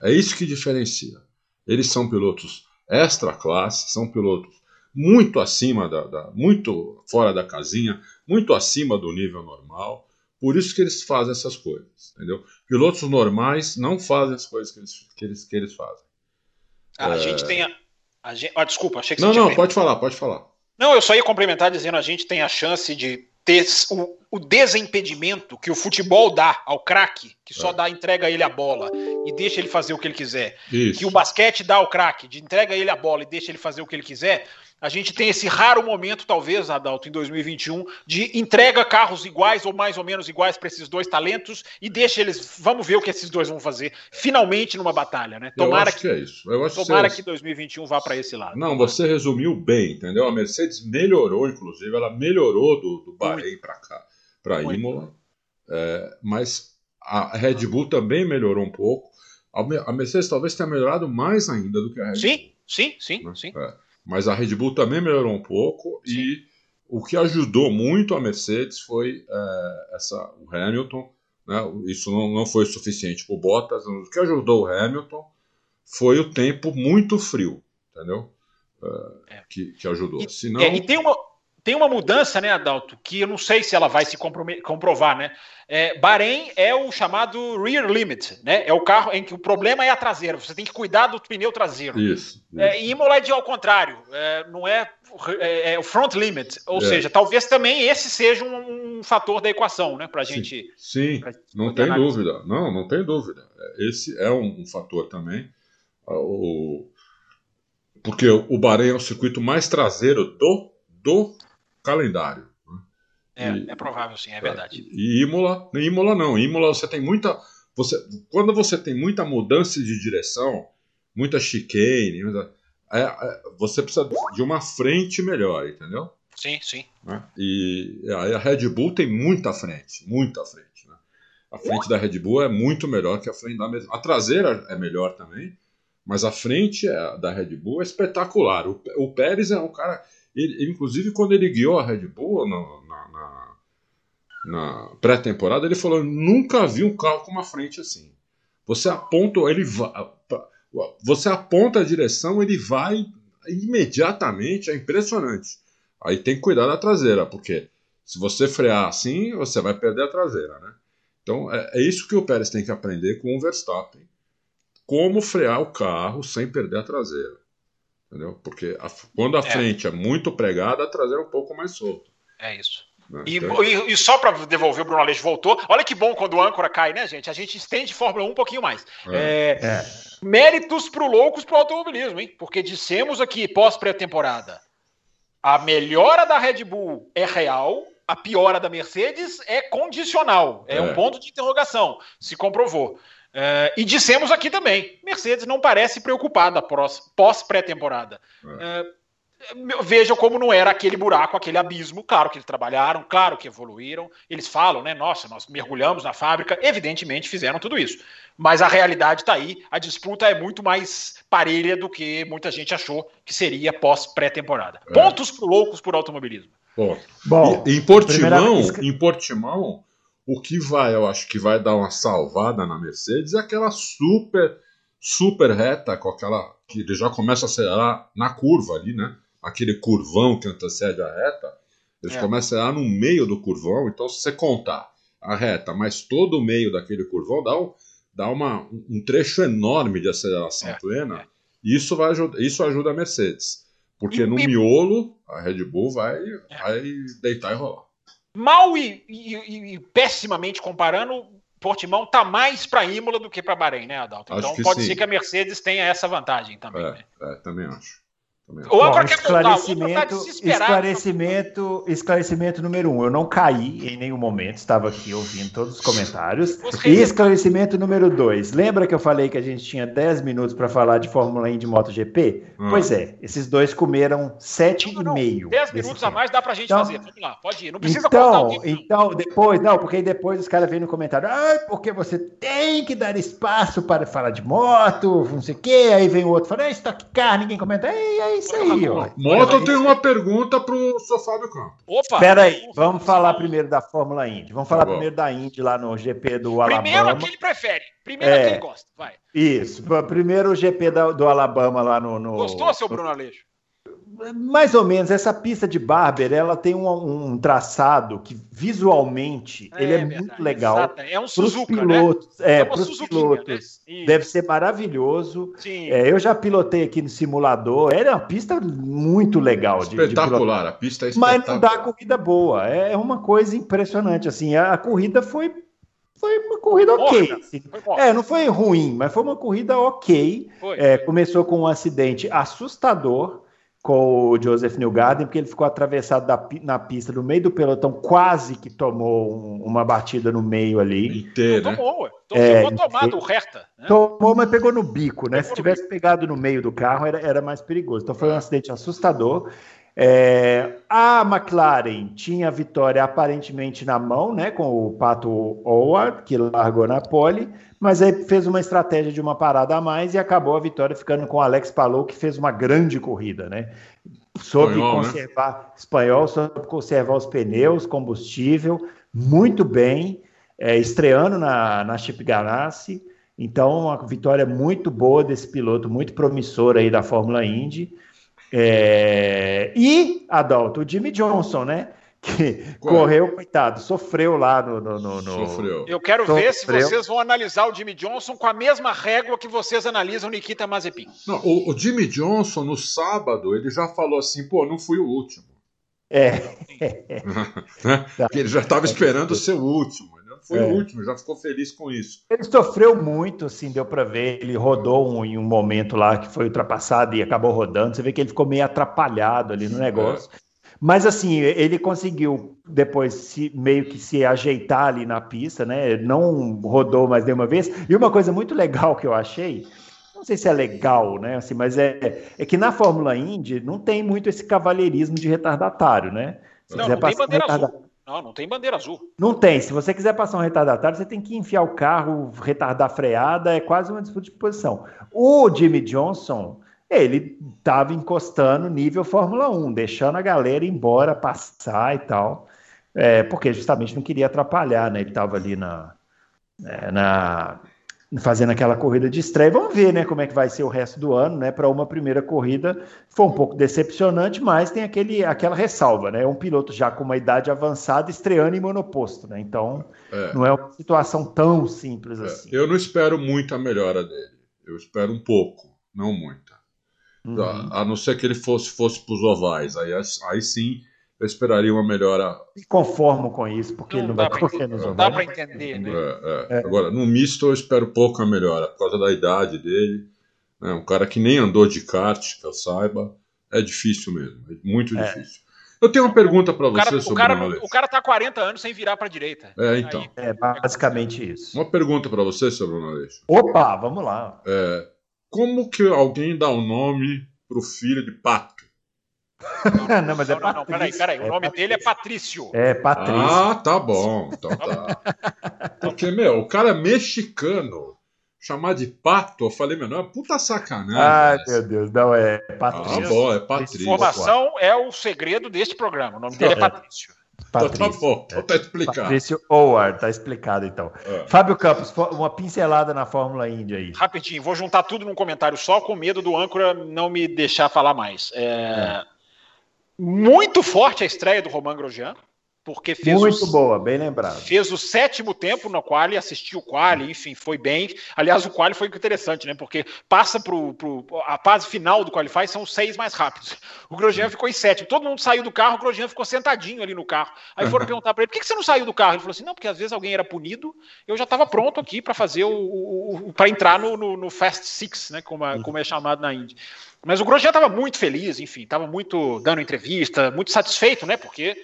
É isso que diferencia. Eles são pilotos extra classe, são pilotos muito acima da, da, muito fora da casinha, muito acima do nível normal. Por isso que eles fazem essas coisas, entendeu? Pilotos normais não fazem as coisas que eles, que eles, que eles fazem. A é... gente tem a, Gente... Ah, desculpa, achei que você Não, não, pode falar, pode falar. Não, eu só ia complementar dizendo a gente tem a chance de ter o, o desimpedimento que o futebol dá ao craque, que só é. dá entrega a ele a bola e deixa ele fazer o que ele quiser. Isso. Que o basquete dá ao craque, de entrega a ele a bola e deixa ele fazer o que ele quiser a gente tem esse raro momento, talvez, Adalto, em 2021, de entrega carros iguais ou mais ou menos iguais para esses dois talentos e deixa eles. Vamos ver o que esses dois vão fazer finalmente numa batalha, né? Tomara que, que, é isso. Eu acho tomara que, que 2021 vá para esse lado. Não, você resumiu bem, entendeu? A Mercedes melhorou, inclusive, ela melhorou do, do Bahrein para cá, para Imola. É, mas a Red Bull também melhorou um pouco. A Mercedes talvez tenha melhorado mais ainda do que a Red sim, Bull. Sim, sim, né? sim. É. Mas a Red Bull também melhorou um pouco sim. e o que ajudou muito a Mercedes foi é, essa, o Hamilton. Né? Isso não, não foi suficiente para o Bottas. O que ajudou o Hamilton foi o tempo muito frio, entendeu? É, é. Que, que ajudou. E, Senão... É, e tem uma, tem uma mudança, né, Adalto, que eu não sei se ela vai se comprovar, né? É, Bahrein é o chamado rear limit, né? É o carro em que o problema é a traseira, você tem que cuidar do pneu traseiro. Isso. isso. É, e Imola é de ao contrário, é, não é, é, é, o front limit, ou é. seja, talvez também esse seja um, um fator da equação, né, para a gente. Sim, pra não tem analisar. dúvida, não, não tem dúvida. Esse é um, um fator também. Ah, o, porque o Bahrein é o circuito mais traseiro do, do calendário. Né? É, e, é provável, sim, é verdade. E Imola, Imola não. Imola você tem muita. Você, quando você tem muita mudança de direção, muita chicane, é, é, você precisa de uma frente melhor, entendeu? Sim, sim. Né? E aí a Red Bull tem muita frente, muita frente. Né? A frente da Red Bull é muito melhor que a frente da A traseira é melhor também, mas a frente é, da Red Bull é espetacular. O, o Pérez é um cara. Ele, inclusive, quando ele guiou a Red Bull na, na, na pré-temporada, ele falou: nunca vi um carro com uma frente assim. Você aponta, ele você aponta a direção, ele vai imediatamente, é impressionante. Aí tem que cuidar da traseira, porque se você frear assim, você vai perder a traseira, né? Então é, é isso que o Pérez tem que aprender com o Verstappen. Como frear o carro sem perder a traseira. Entendeu? Porque a, quando a é. frente é muito pregada, a traseira é um pouco mais solta. É isso. Né? E, então... e, e, só para devolver o Bruno Aleixo voltou, olha que bom quando o âncora cai, né, gente? A gente estende Fórmula 1 um pouquinho mais. É. É, é. Méritos pro loucos pro automobilismo, hein? Porque dissemos aqui, pós-pré-temporada, a melhora da Red Bull é real, a piora da Mercedes é condicional. É, um é. ponto de interrogação. Se comprovou. Uh, e dissemos aqui também: Mercedes não parece preocupada pós-pré-temporada. Uh, vejam como não era aquele buraco, aquele abismo. Claro que eles trabalharam, claro que evoluíram. Eles falam, né? Nossa, nós mergulhamos na fábrica. Evidentemente fizeram tudo isso. Mas a realidade está aí. A disputa é muito mais parelha do que muita gente achou que seria pós-pré-temporada. É. Pontos pro loucos por automobilismo. Bom, Bom em Portimão, em Portimão o que vai, eu acho que vai dar uma salvada na Mercedes é aquela super, super reta, com aquela. que ele já começa a acelerar na curva ali, né? Aquele curvão que antecede a reta. Eles é. começam a acelerar no meio do curvão, então se você contar a reta, mas todo o meio daquele curvão dá, um, dá uma, um trecho enorme de aceleração é. plena. É. E isso, vai, isso ajuda a Mercedes. Porque no miolo, a Red Bull vai, é. vai deitar e rolar mal e, e, e pessimamente comparando, Portimão tá mais para Imola do que para Bahrein, né, Adalto? Então pode sim. ser que a Mercedes tenha essa vantagem também. É, né? é também acho. O Bom, esclarecimento, tá esclarecimento, esclarecimento número um. Eu não caí em nenhum momento, estava aqui ouvindo todos os comentários. E esclarecimento número dois. Lembra que eu falei que a gente tinha 10 minutos para falar de Fórmula 1 de MotoGP? Hum. Pois é, esses dois comeram 7,5. 10 minutos tempo. a mais dá para a gente então, fazer. Vamos lá, pode ir. Não precisa então, Então, depois, não, porque depois os caras vêm no comentário, ah, porque você tem que dar espaço para falar de moto, não sei o quê. Aí vem o outro falando, é estoque car, ninguém comenta. Ei, aí é isso aí, ó. Moto tem uma pergunta pro Sofá do Campo. Opa! Pera aí, vamos falar primeiro da Fórmula Indy. Vamos falar tá primeiro da Indy lá no GP do Alabama. Primeiro a que ele prefere. Primeiro é, a que ele gosta. Vai. Isso. Primeiro o GP do Alabama lá no. no Gostou, seu Bruno Aleixo? Mais ou menos, essa pista de Barber, ela tem um, um traçado que visualmente é, ele é verdade, muito legal. Exato. É um Suzuka, pilotos, né? É, é para os pilotos. Né? Deve ser maravilhoso. É, eu já pilotei aqui no simulador. É uma pista muito legal. Espetacular, de, de a pista é espetacular. Mas não dá corrida boa. É uma coisa impressionante. Assim, a, a corrida foi foi uma corrida ok. Assim. É, não foi ruim, mas foi uma corrida ok. É, começou com um acidente assustador com o Joseph Newgarden, porque ele ficou atravessado da, na pista no meio do pelotão, quase que tomou um, uma batida no meio ali. Inteiro, né? Tomou, é, tomado reta. Né? Tomou, mas pegou no bico, né? Pegou Se tivesse bico. pegado no meio do carro, era, era mais perigoso. Então foi um acidente assustador. É, a McLaren tinha a vitória aparentemente na mão, né, com o Pato Howard, que largou na pole, mas aí fez uma estratégia de uma parada a mais e acabou a vitória ficando com o Alex Palou, que fez uma grande corrida, né? Soube espanhol, né? conservar né? espanhol, soube conservar os pneus, combustível, muito bem, é, estreando na, na Chip Ganassi. Então, uma vitória muito boa desse piloto, muito promissor aí da Fórmula Indy. É... E, Adalto, o Jimmy Johnson, né? Que Qual? correu, coitado, sofreu lá no. no, no, no... Sofreu. Eu quero sofreu. ver se vocês vão analisar o Jimmy Johnson com a mesma régua que vocês analisam o Nikita Mazepin. Não, o, o Jimmy Johnson, no sábado, ele já falou assim: pô, não fui o último. É. ele já estava esperando ser o último. Foi é. o último, já ficou feliz com isso. Ele sofreu muito, assim, deu para ver. Ele rodou um, em um momento lá que foi ultrapassado e acabou rodando. Você vê que ele ficou meio atrapalhado ali no negócio. É. Mas assim, ele conseguiu depois se, meio que se ajeitar ali na pista, né? Não rodou mais de uma vez. E uma coisa muito legal que eu achei, não sei se é legal, né? Assim, mas é, é que na Fórmula Indy não tem muito esse cavalheirismo de retardatário, né? Se não, não tem bandeira azul. Não, não tem bandeira azul. Não tem. Se você quiser passar um retardatário, você tem que enfiar o carro, retardar a freada, é quase uma disputa de posição. O Jimmy Johnson, ele estava encostando nível Fórmula 1, deixando a galera embora, passar e tal, é, porque justamente não queria atrapalhar, né? Ele estava ali na, é, na fazendo aquela corrida de estreia. Vamos ver, né, como é que vai ser o resto do ano, né? Para uma primeira corrida foi um pouco decepcionante, mas tem aquele, aquela ressalva, né? É um piloto já com uma idade avançada estreando em monoposto, né? Então é. não é uma situação tão simples é. assim. Eu não espero muito a melhora dele. Eu espero um pouco, não muita. Uhum. A, a, não ser que ele fosse fosse para os ovais, aí, aí sim eu esperaria uma melhora. Me conformo com isso, porque não ele não vai correr nos Não dá para entender, né? É, é. É. Agora, no misto eu espero pouco a melhora, por causa da idade dele. É um cara que nem andou de kart, que eu saiba. É difícil mesmo, é muito é. difícil. Eu tenho uma pergunta para você cara, sobre o cara, o cara tá 40 anos sem virar para direita. É, então. Aí, é basicamente isso. Uma pergunta para você sobre o Aleixo. Opa, vamos lá. É, como que alguém dá um nome pro filho de Pato? Não, mas é não, não, peraí, peraí. O é nome dele é Patrício. É Patrício. Ah, tá bom. Então tá. Porque, meu, o cara é mexicano. Chamar de pato, eu falei, meu, não é puta sacanagem. Ai, meu Deus, não, é Patrício. Ah, bom, é Patrício. Informação é o segredo deste programa. O nome dele é, é Patrício. Patrício. Então, tá bom, então tá explicado. Patrício Howard, tá explicado então. É. Fábio Campos, uma pincelada na Fórmula Indy aí. Rapidinho, vou juntar tudo num comentário só, com medo do âncora não me deixar falar mais. É... Muito forte a estreia do Romain Grosjean, porque fez muito o, boa, bem lembrado. Fez o sétimo tempo no quali, assistiu o quali, enfim, foi bem. Aliás, o quali foi interessante, né? Porque passa pro a fase final do qualify são os seis mais rápidos. O Grosjean ficou em sétimo. Todo mundo saiu do carro, o Grosjean ficou sentadinho ali no carro. Aí foram perguntar para ele: "Por que você não saiu do carro?" Ele falou assim: "Não, porque às vezes alguém era punido. Eu já estava pronto aqui para fazer o, o, o para entrar no, no, no, Fast Six, né? Como é, como é chamado na Indy." Mas o Grosjean estava muito feliz, enfim, estava muito dando entrevista, muito satisfeito, né? Porque,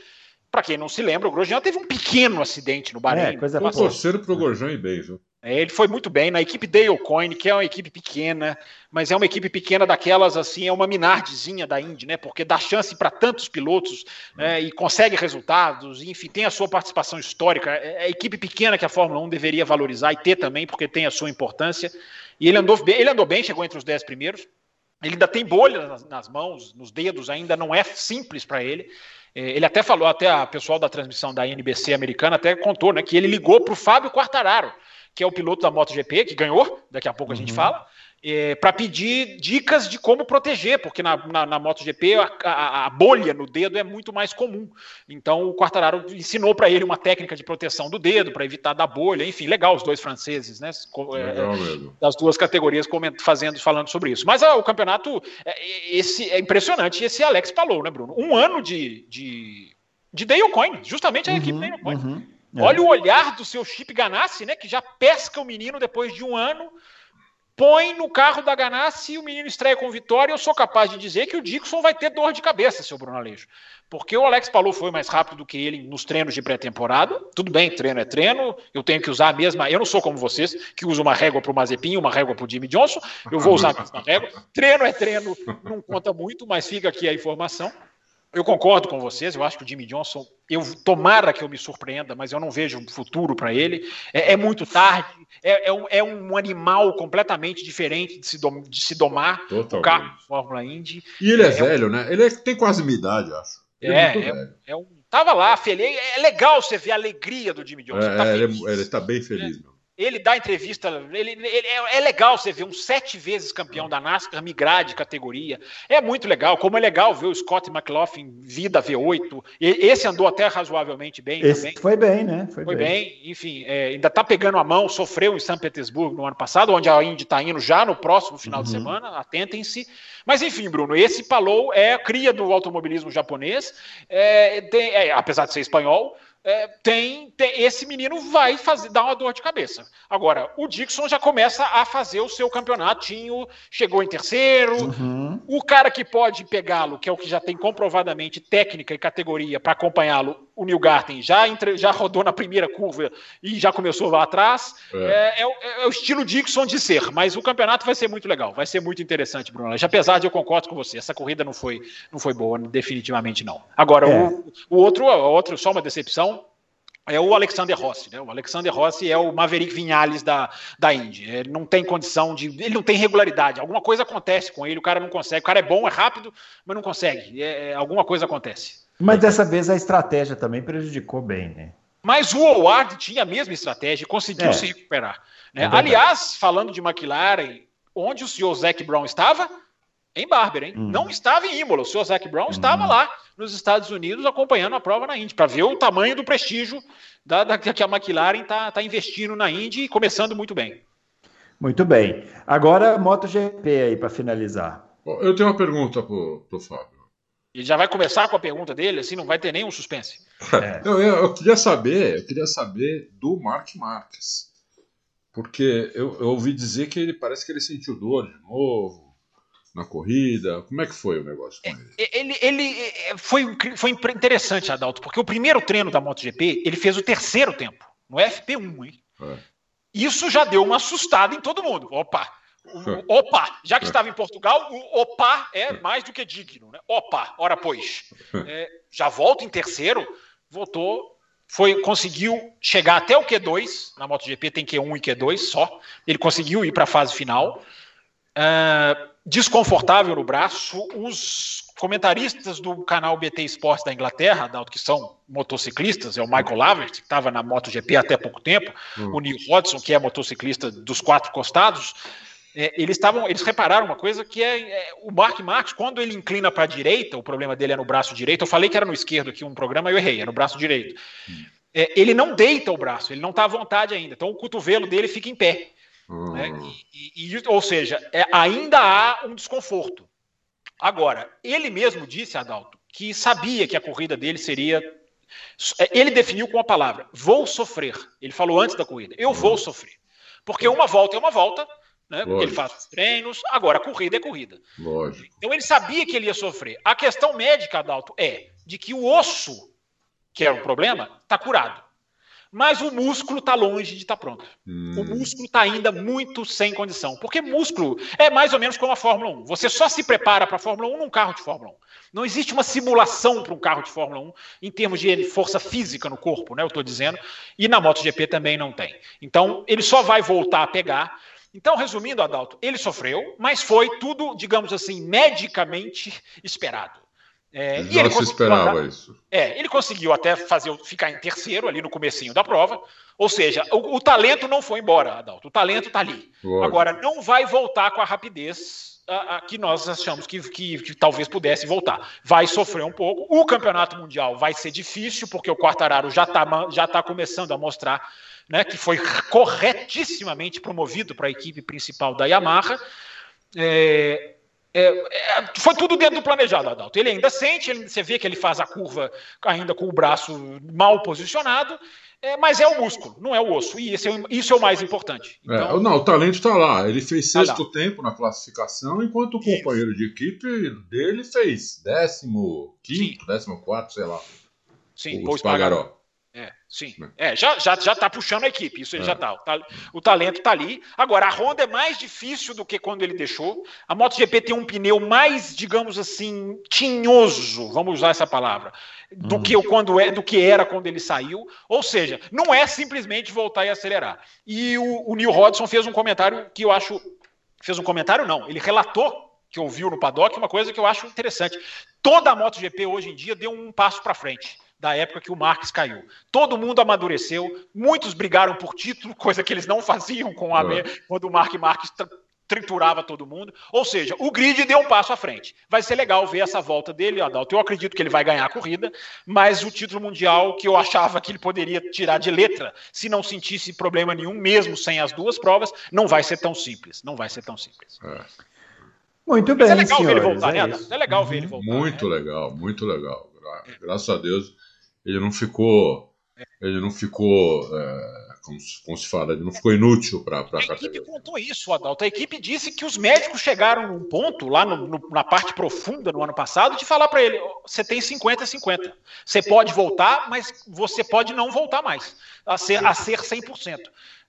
para quem não se lembra, o Grosjean teve um pequeno acidente no Bahrein. É, coisa Tô torcendo pro Grosjean e bem, viu? É, ele foi muito bem na equipe Dale Coyne, que é uma equipe pequena, mas é uma equipe pequena daquelas assim, é uma minardezinha da Indy, né? Porque dá chance para tantos pilotos né, e consegue resultados, e, enfim, tem a sua participação histórica. É a é equipe pequena que a Fórmula 1 deveria valorizar e ter também, porque tem a sua importância. E ele andou bem, ele andou bem, chegou entre os 10 primeiros. Ele ainda tem bolhas nas, nas mãos, nos dedos, ainda não é simples para ele. É, ele até falou, até a pessoal da transmissão da NBC americana até contou, né, que ele ligou para o Fábio Quartararo, que é o piloto da MotoGP, que ganhou, daqui a pouco a gente uhum. fala, é, para pedir dicas de como proteger, porque na, na, na MotoGP a, a, a, bolha no dedo é muito mais comum. Então o Quartararo ensinou para ele uma técnica de proteção do dedo para evitar da bolha. Enfim, legal os dois franceses, né? Legal é, das duas categorias fazendo, falando sobre isso. Mas ah, o campeonato é, esse é impressionante. Esse Alex falou, né, Bruno? Um ano de, de, de Dale Coyne, justamente a uhum, equipe Dale Coyne. Uhum, é. Olha o olhar do seu Chip Ganassi, né? Que já pesca o menino depois de um ano põe no carro da Ganassi e o menino estreia com vitória, eu sou capaz de dizer que o Dixon vai ter dor de cabeça, seu Bruno Aleixo. Porque o Alex Palou foi mais rápido do que ele nos treinos de pré-temporada. Tudo bem, treino é treino, eu tenho que usar a mesma. Eu não sou como vocês, que usam uma régua para o Mazepin uma régua para o Jimmy Johnson. Eu vou usar a mesma régua. Treino é treino, não conta muito, mas fica aqui a informação. Eu concordo com vocês, eu acho que o Jimmy Johnson, eu tomara que eu me surpreenda, mas eu não vejo um futuro para ele. É, é, muito tarde, é, é, um, é, um, animal completamente diferente de se, dom, de se domar Totalmente. o carro Fórmula Indy. E ele é, é velho, né? Ele tem quase minha idade, acho. Ele é, é, um. Tava lá, feliz. É legal você ver a alegria do Jimmy Johnson. Tá ele, ele tá bem feliz, meu. Ele dá entrevista, ele, ele é, é, legal você ver um sete vezes campeão da NASCAR migrar de categoria. É muito legal, como é legal ver o Scott McLaughlin vida V8. E, esse andou até razoavelmente bem. Esse também. foi bem, né? Foi, foi bem. bem. Enfim, é, ainda está pegando a mão, sofreu em São Petersburgo no ano passado, onde a Indy está indo já no próximo final uhum. de semana, atentem-se. Mas enfim, Bruno, esse Palou é a cria do automobilismo japonês, é, tem, é, apesar de ser espanhol é, tem, tem, esse menino vai fazer dar uma dor de cabeça. Agora, o Dixon já começa a fazer o seu campeonatinho, chegou em terceiro. Uhum. O cara que pode pegá-lo, que é o que já tem comprovadamente técnica e categoria para acompanhá-lo, o Newgarten já, entre, já rodou na primeira curva e já começou lá atrás. É. É, é, é o estilo Dixon de ser, mas o campeonato vai ser muito legal, vai ser muito interessante, Bruno. Já apesar de eu concordo com você, essa corrida não foi, não foi boa, definitivamente não. Agora, é. o, o outro, o outro, só uma decepção é o Alexander Rossi, né? O Alexander Rossi é o Maverick Vinhales da, da Indy. Ele não tem condição de. Ele não tem regularidade. Alguma coisa acontece com ele, o cara não consegue. O cara é bom, é rápido, mas não consegue. É, é alguma coisa acontece. Mas dessa vez a estratégia também prejudicou bem, né? Mas o Howard tinha a mesma estratégia e conseguiu é. se recuperar. Né? É Aliás, falando de McLaren, onde o senhor Zac Brown estava? Em Barber, hein? Hum. Não estava em Imola. O senhor Zac Brown hum. estava lá nos Estados Unidos acompanhando a prova na Indy, para ver o tamanho do prestígio da, da que a McLaren está tá investindo na Indy e começando muito bem. Muito bem. Agora, MotoGP aí para finalizar. Eu tenho uma pergunta para o Fábio. Ele já vai começar com a pergunta dele, assim não vai ter nenhum suspense. É. Eu, eu, eu, queria saber, eu queria saber do Mark Marques, porque eu, eu ouvi dizer que ele parece que ele sentiu dor de novo na corrida? Como é que foi o negócio com ele? É, ele, ele é, foi, foi interessante, Adalto, porque o primeiro treino da MotoGP, ele fez o terceiro tempo, no FP1, hein? É. Isso já deu uma assustada em todo mundo. Opa! O, opa! Já que é. estava em Portugal, o opa é mais do que digno, né? Opa, ora pois. É, já volta em terceiro, voltou foi conseguiu chegar até o Q2 na MotoGP tem Q1 e Q2 só. Ele conseguiu ir para a fase final. Uh, desconfortável no braço. Os comentaristas do canal BT Esportes da Inglaterra, que são motociclistas, é o Michael Lavert, que estava na MotoGP até pouco tempo, uhum. o Neil Hodgson, que é motociclista dos quatro costados, é, eles estavam, eles repararam uma coisa que é, é o Mark Marques, quando ele inclina para a direita, o problema dele é no braço direito. Eu falei que era no esquerdo aqui um programa, eu errei, é no braço direito. Uhum. É, ele não deita o braço, ele não está à vontade ainda. Então o cotovelo dele fica em pé. Né? Hum. E, e, ou seja, é, ainda há um desconforto. Agora, ele mesmo disse, Adalto, que sabia que a corrida dele seria. É, ele definiu com a palavra: vou sofrer. Ele falou antes da corrida: eu vou sofrer. Porque uma volta é uma volta, né? ele faz os treinos, agora a corrida é corrida. Lógico. Então ele sabia que ele ia sofrer. A questão médica, Adalto, é de que o osso, que era o problema, está curado mas o músculo está longe de estar tá pronto. Hum. O músculo está ainda muito sem condição. Porque músculo é mais ou menos como a Fórmula 1. Você só se prepara para a Fórmula 1 num carro de Fórmula 1. Não existe uma simulação para um carro de Fórmula 1 em termos de força física no corpo, né? Eu estou dizendo. E na MotoGP também não tem. Então, ele só vai voltar a pegar. Então, resumindo, Adalto, ele sofreu, mas foi tudo, digamos assim, medicamente esperado. É, e ele se esperava andar, isso. É, ele conseguiu até fazer ficar em terceiro ali no comecinho da prova. Ou seja, o, o talento não foi embora, Adalto. O talento está ali. Lógico. Agora, não vai voltar com a rapidez a, a, que nós achamos que, que, que, talvez pudesse voltar. Vai sofrer um pouco. O campeonato mundial vai ser difícil, porque o Quartararo já está já tá começando a mostrar né, que foi corretissimamente promovido para a equipe principal da Yamaha. É, é, é, foi tudo dentro do planejado, Adalto. Ele ainda sente, ele, você vê que ele faz a curva ainda com o braço mal posicionado, é, mas é o músculo, não é o osso. E é, isso é o mais importante. É, então, não, o talento está lá. Ele fez tá sexto tempo na classificação, enquanto o companheiro de equipe dele fez décimo quinto, décimo quarto, sei lá. Sim, o Spagaró. Sim. Né? É, já, já, já tá puxando a equipe, isso ele é. já tá. O talento tá ali. Agora, a Honda é mais difícil do que quando ele deixou. A MotoGP tem um pneu mais, digamos assim, tinhoso, vamos usar essa palavra, do hum. que quando é, do que era quando ele saiu. Ou seja, não é simplesmente voltar e acelerar. E o, o Neil Hodgson fez um comentário que eu acho. Fez um comentário, não. Ele relatou que ouviu no paddock uma coisa que eu acho interessante. Toda a MotoGP hoje em dia deu um passo para frente da época que o Marques caiu. Todo mundo amadureceu, muitos brigaram por título, coisa que eles não faziam com a é. quando o Mark Marques triturava todo mundo. Ou seja, o grid deu um passo à frente. Vai ser legal ver essa volta dele, Adalto. Eu acredito que ele vai ganhar a corrida, mas o título mundial que eu achava que ele poderia tirar de letra, se não sentisse problema nenhum, mesmo sem as duas provas, não vai ser tão simples. Não vai ser tão simples. É. Muito bem, mas é legal senhores, ver ele voltar, é né? É legal ver ele voltar. Muito né? legal, muito legal. Graças a Deus ele não ficou, ele não ficou, é, como, como, se fala, ele não ficou inútil para a categoria. A equipe contou isso, Adalto. A equipe disse que os médicos chegaram num ponto, lá no, no, na parte profunda no ano passado, de falar para ele: você tem 50-50. Você pode voltar, mas você pode não voltar mais, a ser, a ser 100%.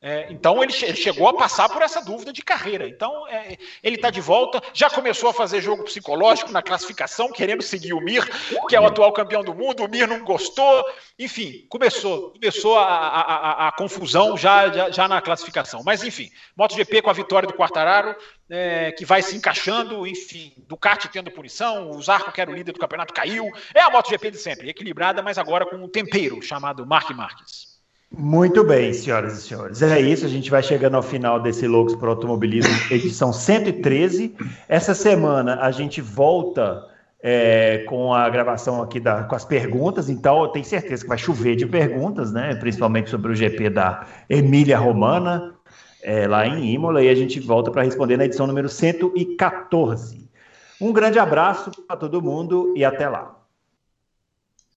É, então ele, ele, chegou a passar por essa dúvida de carreira. Então é, ele está de volta, já começou a fazer jogo psicológico na classificação, querendo seguir o Mir, que é o atual campeão do mundo. O Mir não gostou, enfim, começou, começou a, a, a, a confusão já, já, já, na classificação. Mas enfim, MotoGP com a vitória do Quartararo, é, que vai se encaixando, enfim, Ducati tendo punição, o Zarco, que era o líder do campeonato, caiu. É a MotoGP de sempre, equilibrada, mas agora com um tempero chamado Mark Marques. Muito bem, senhoras e senhores. É isso, a gente vai chegando ao final desse Loucos para Automobilismo, edição 113. Essa semana a gente volta é, com a gravação aqui da, com as perguntas, então eu tenho certeza que vai chover de perguntas, né? Principalmente sobre o GP da Emília Romana, é, lá em Imola, e a gente volta para responder na edição número 114. Um grande abraço para todo mundo e até lá.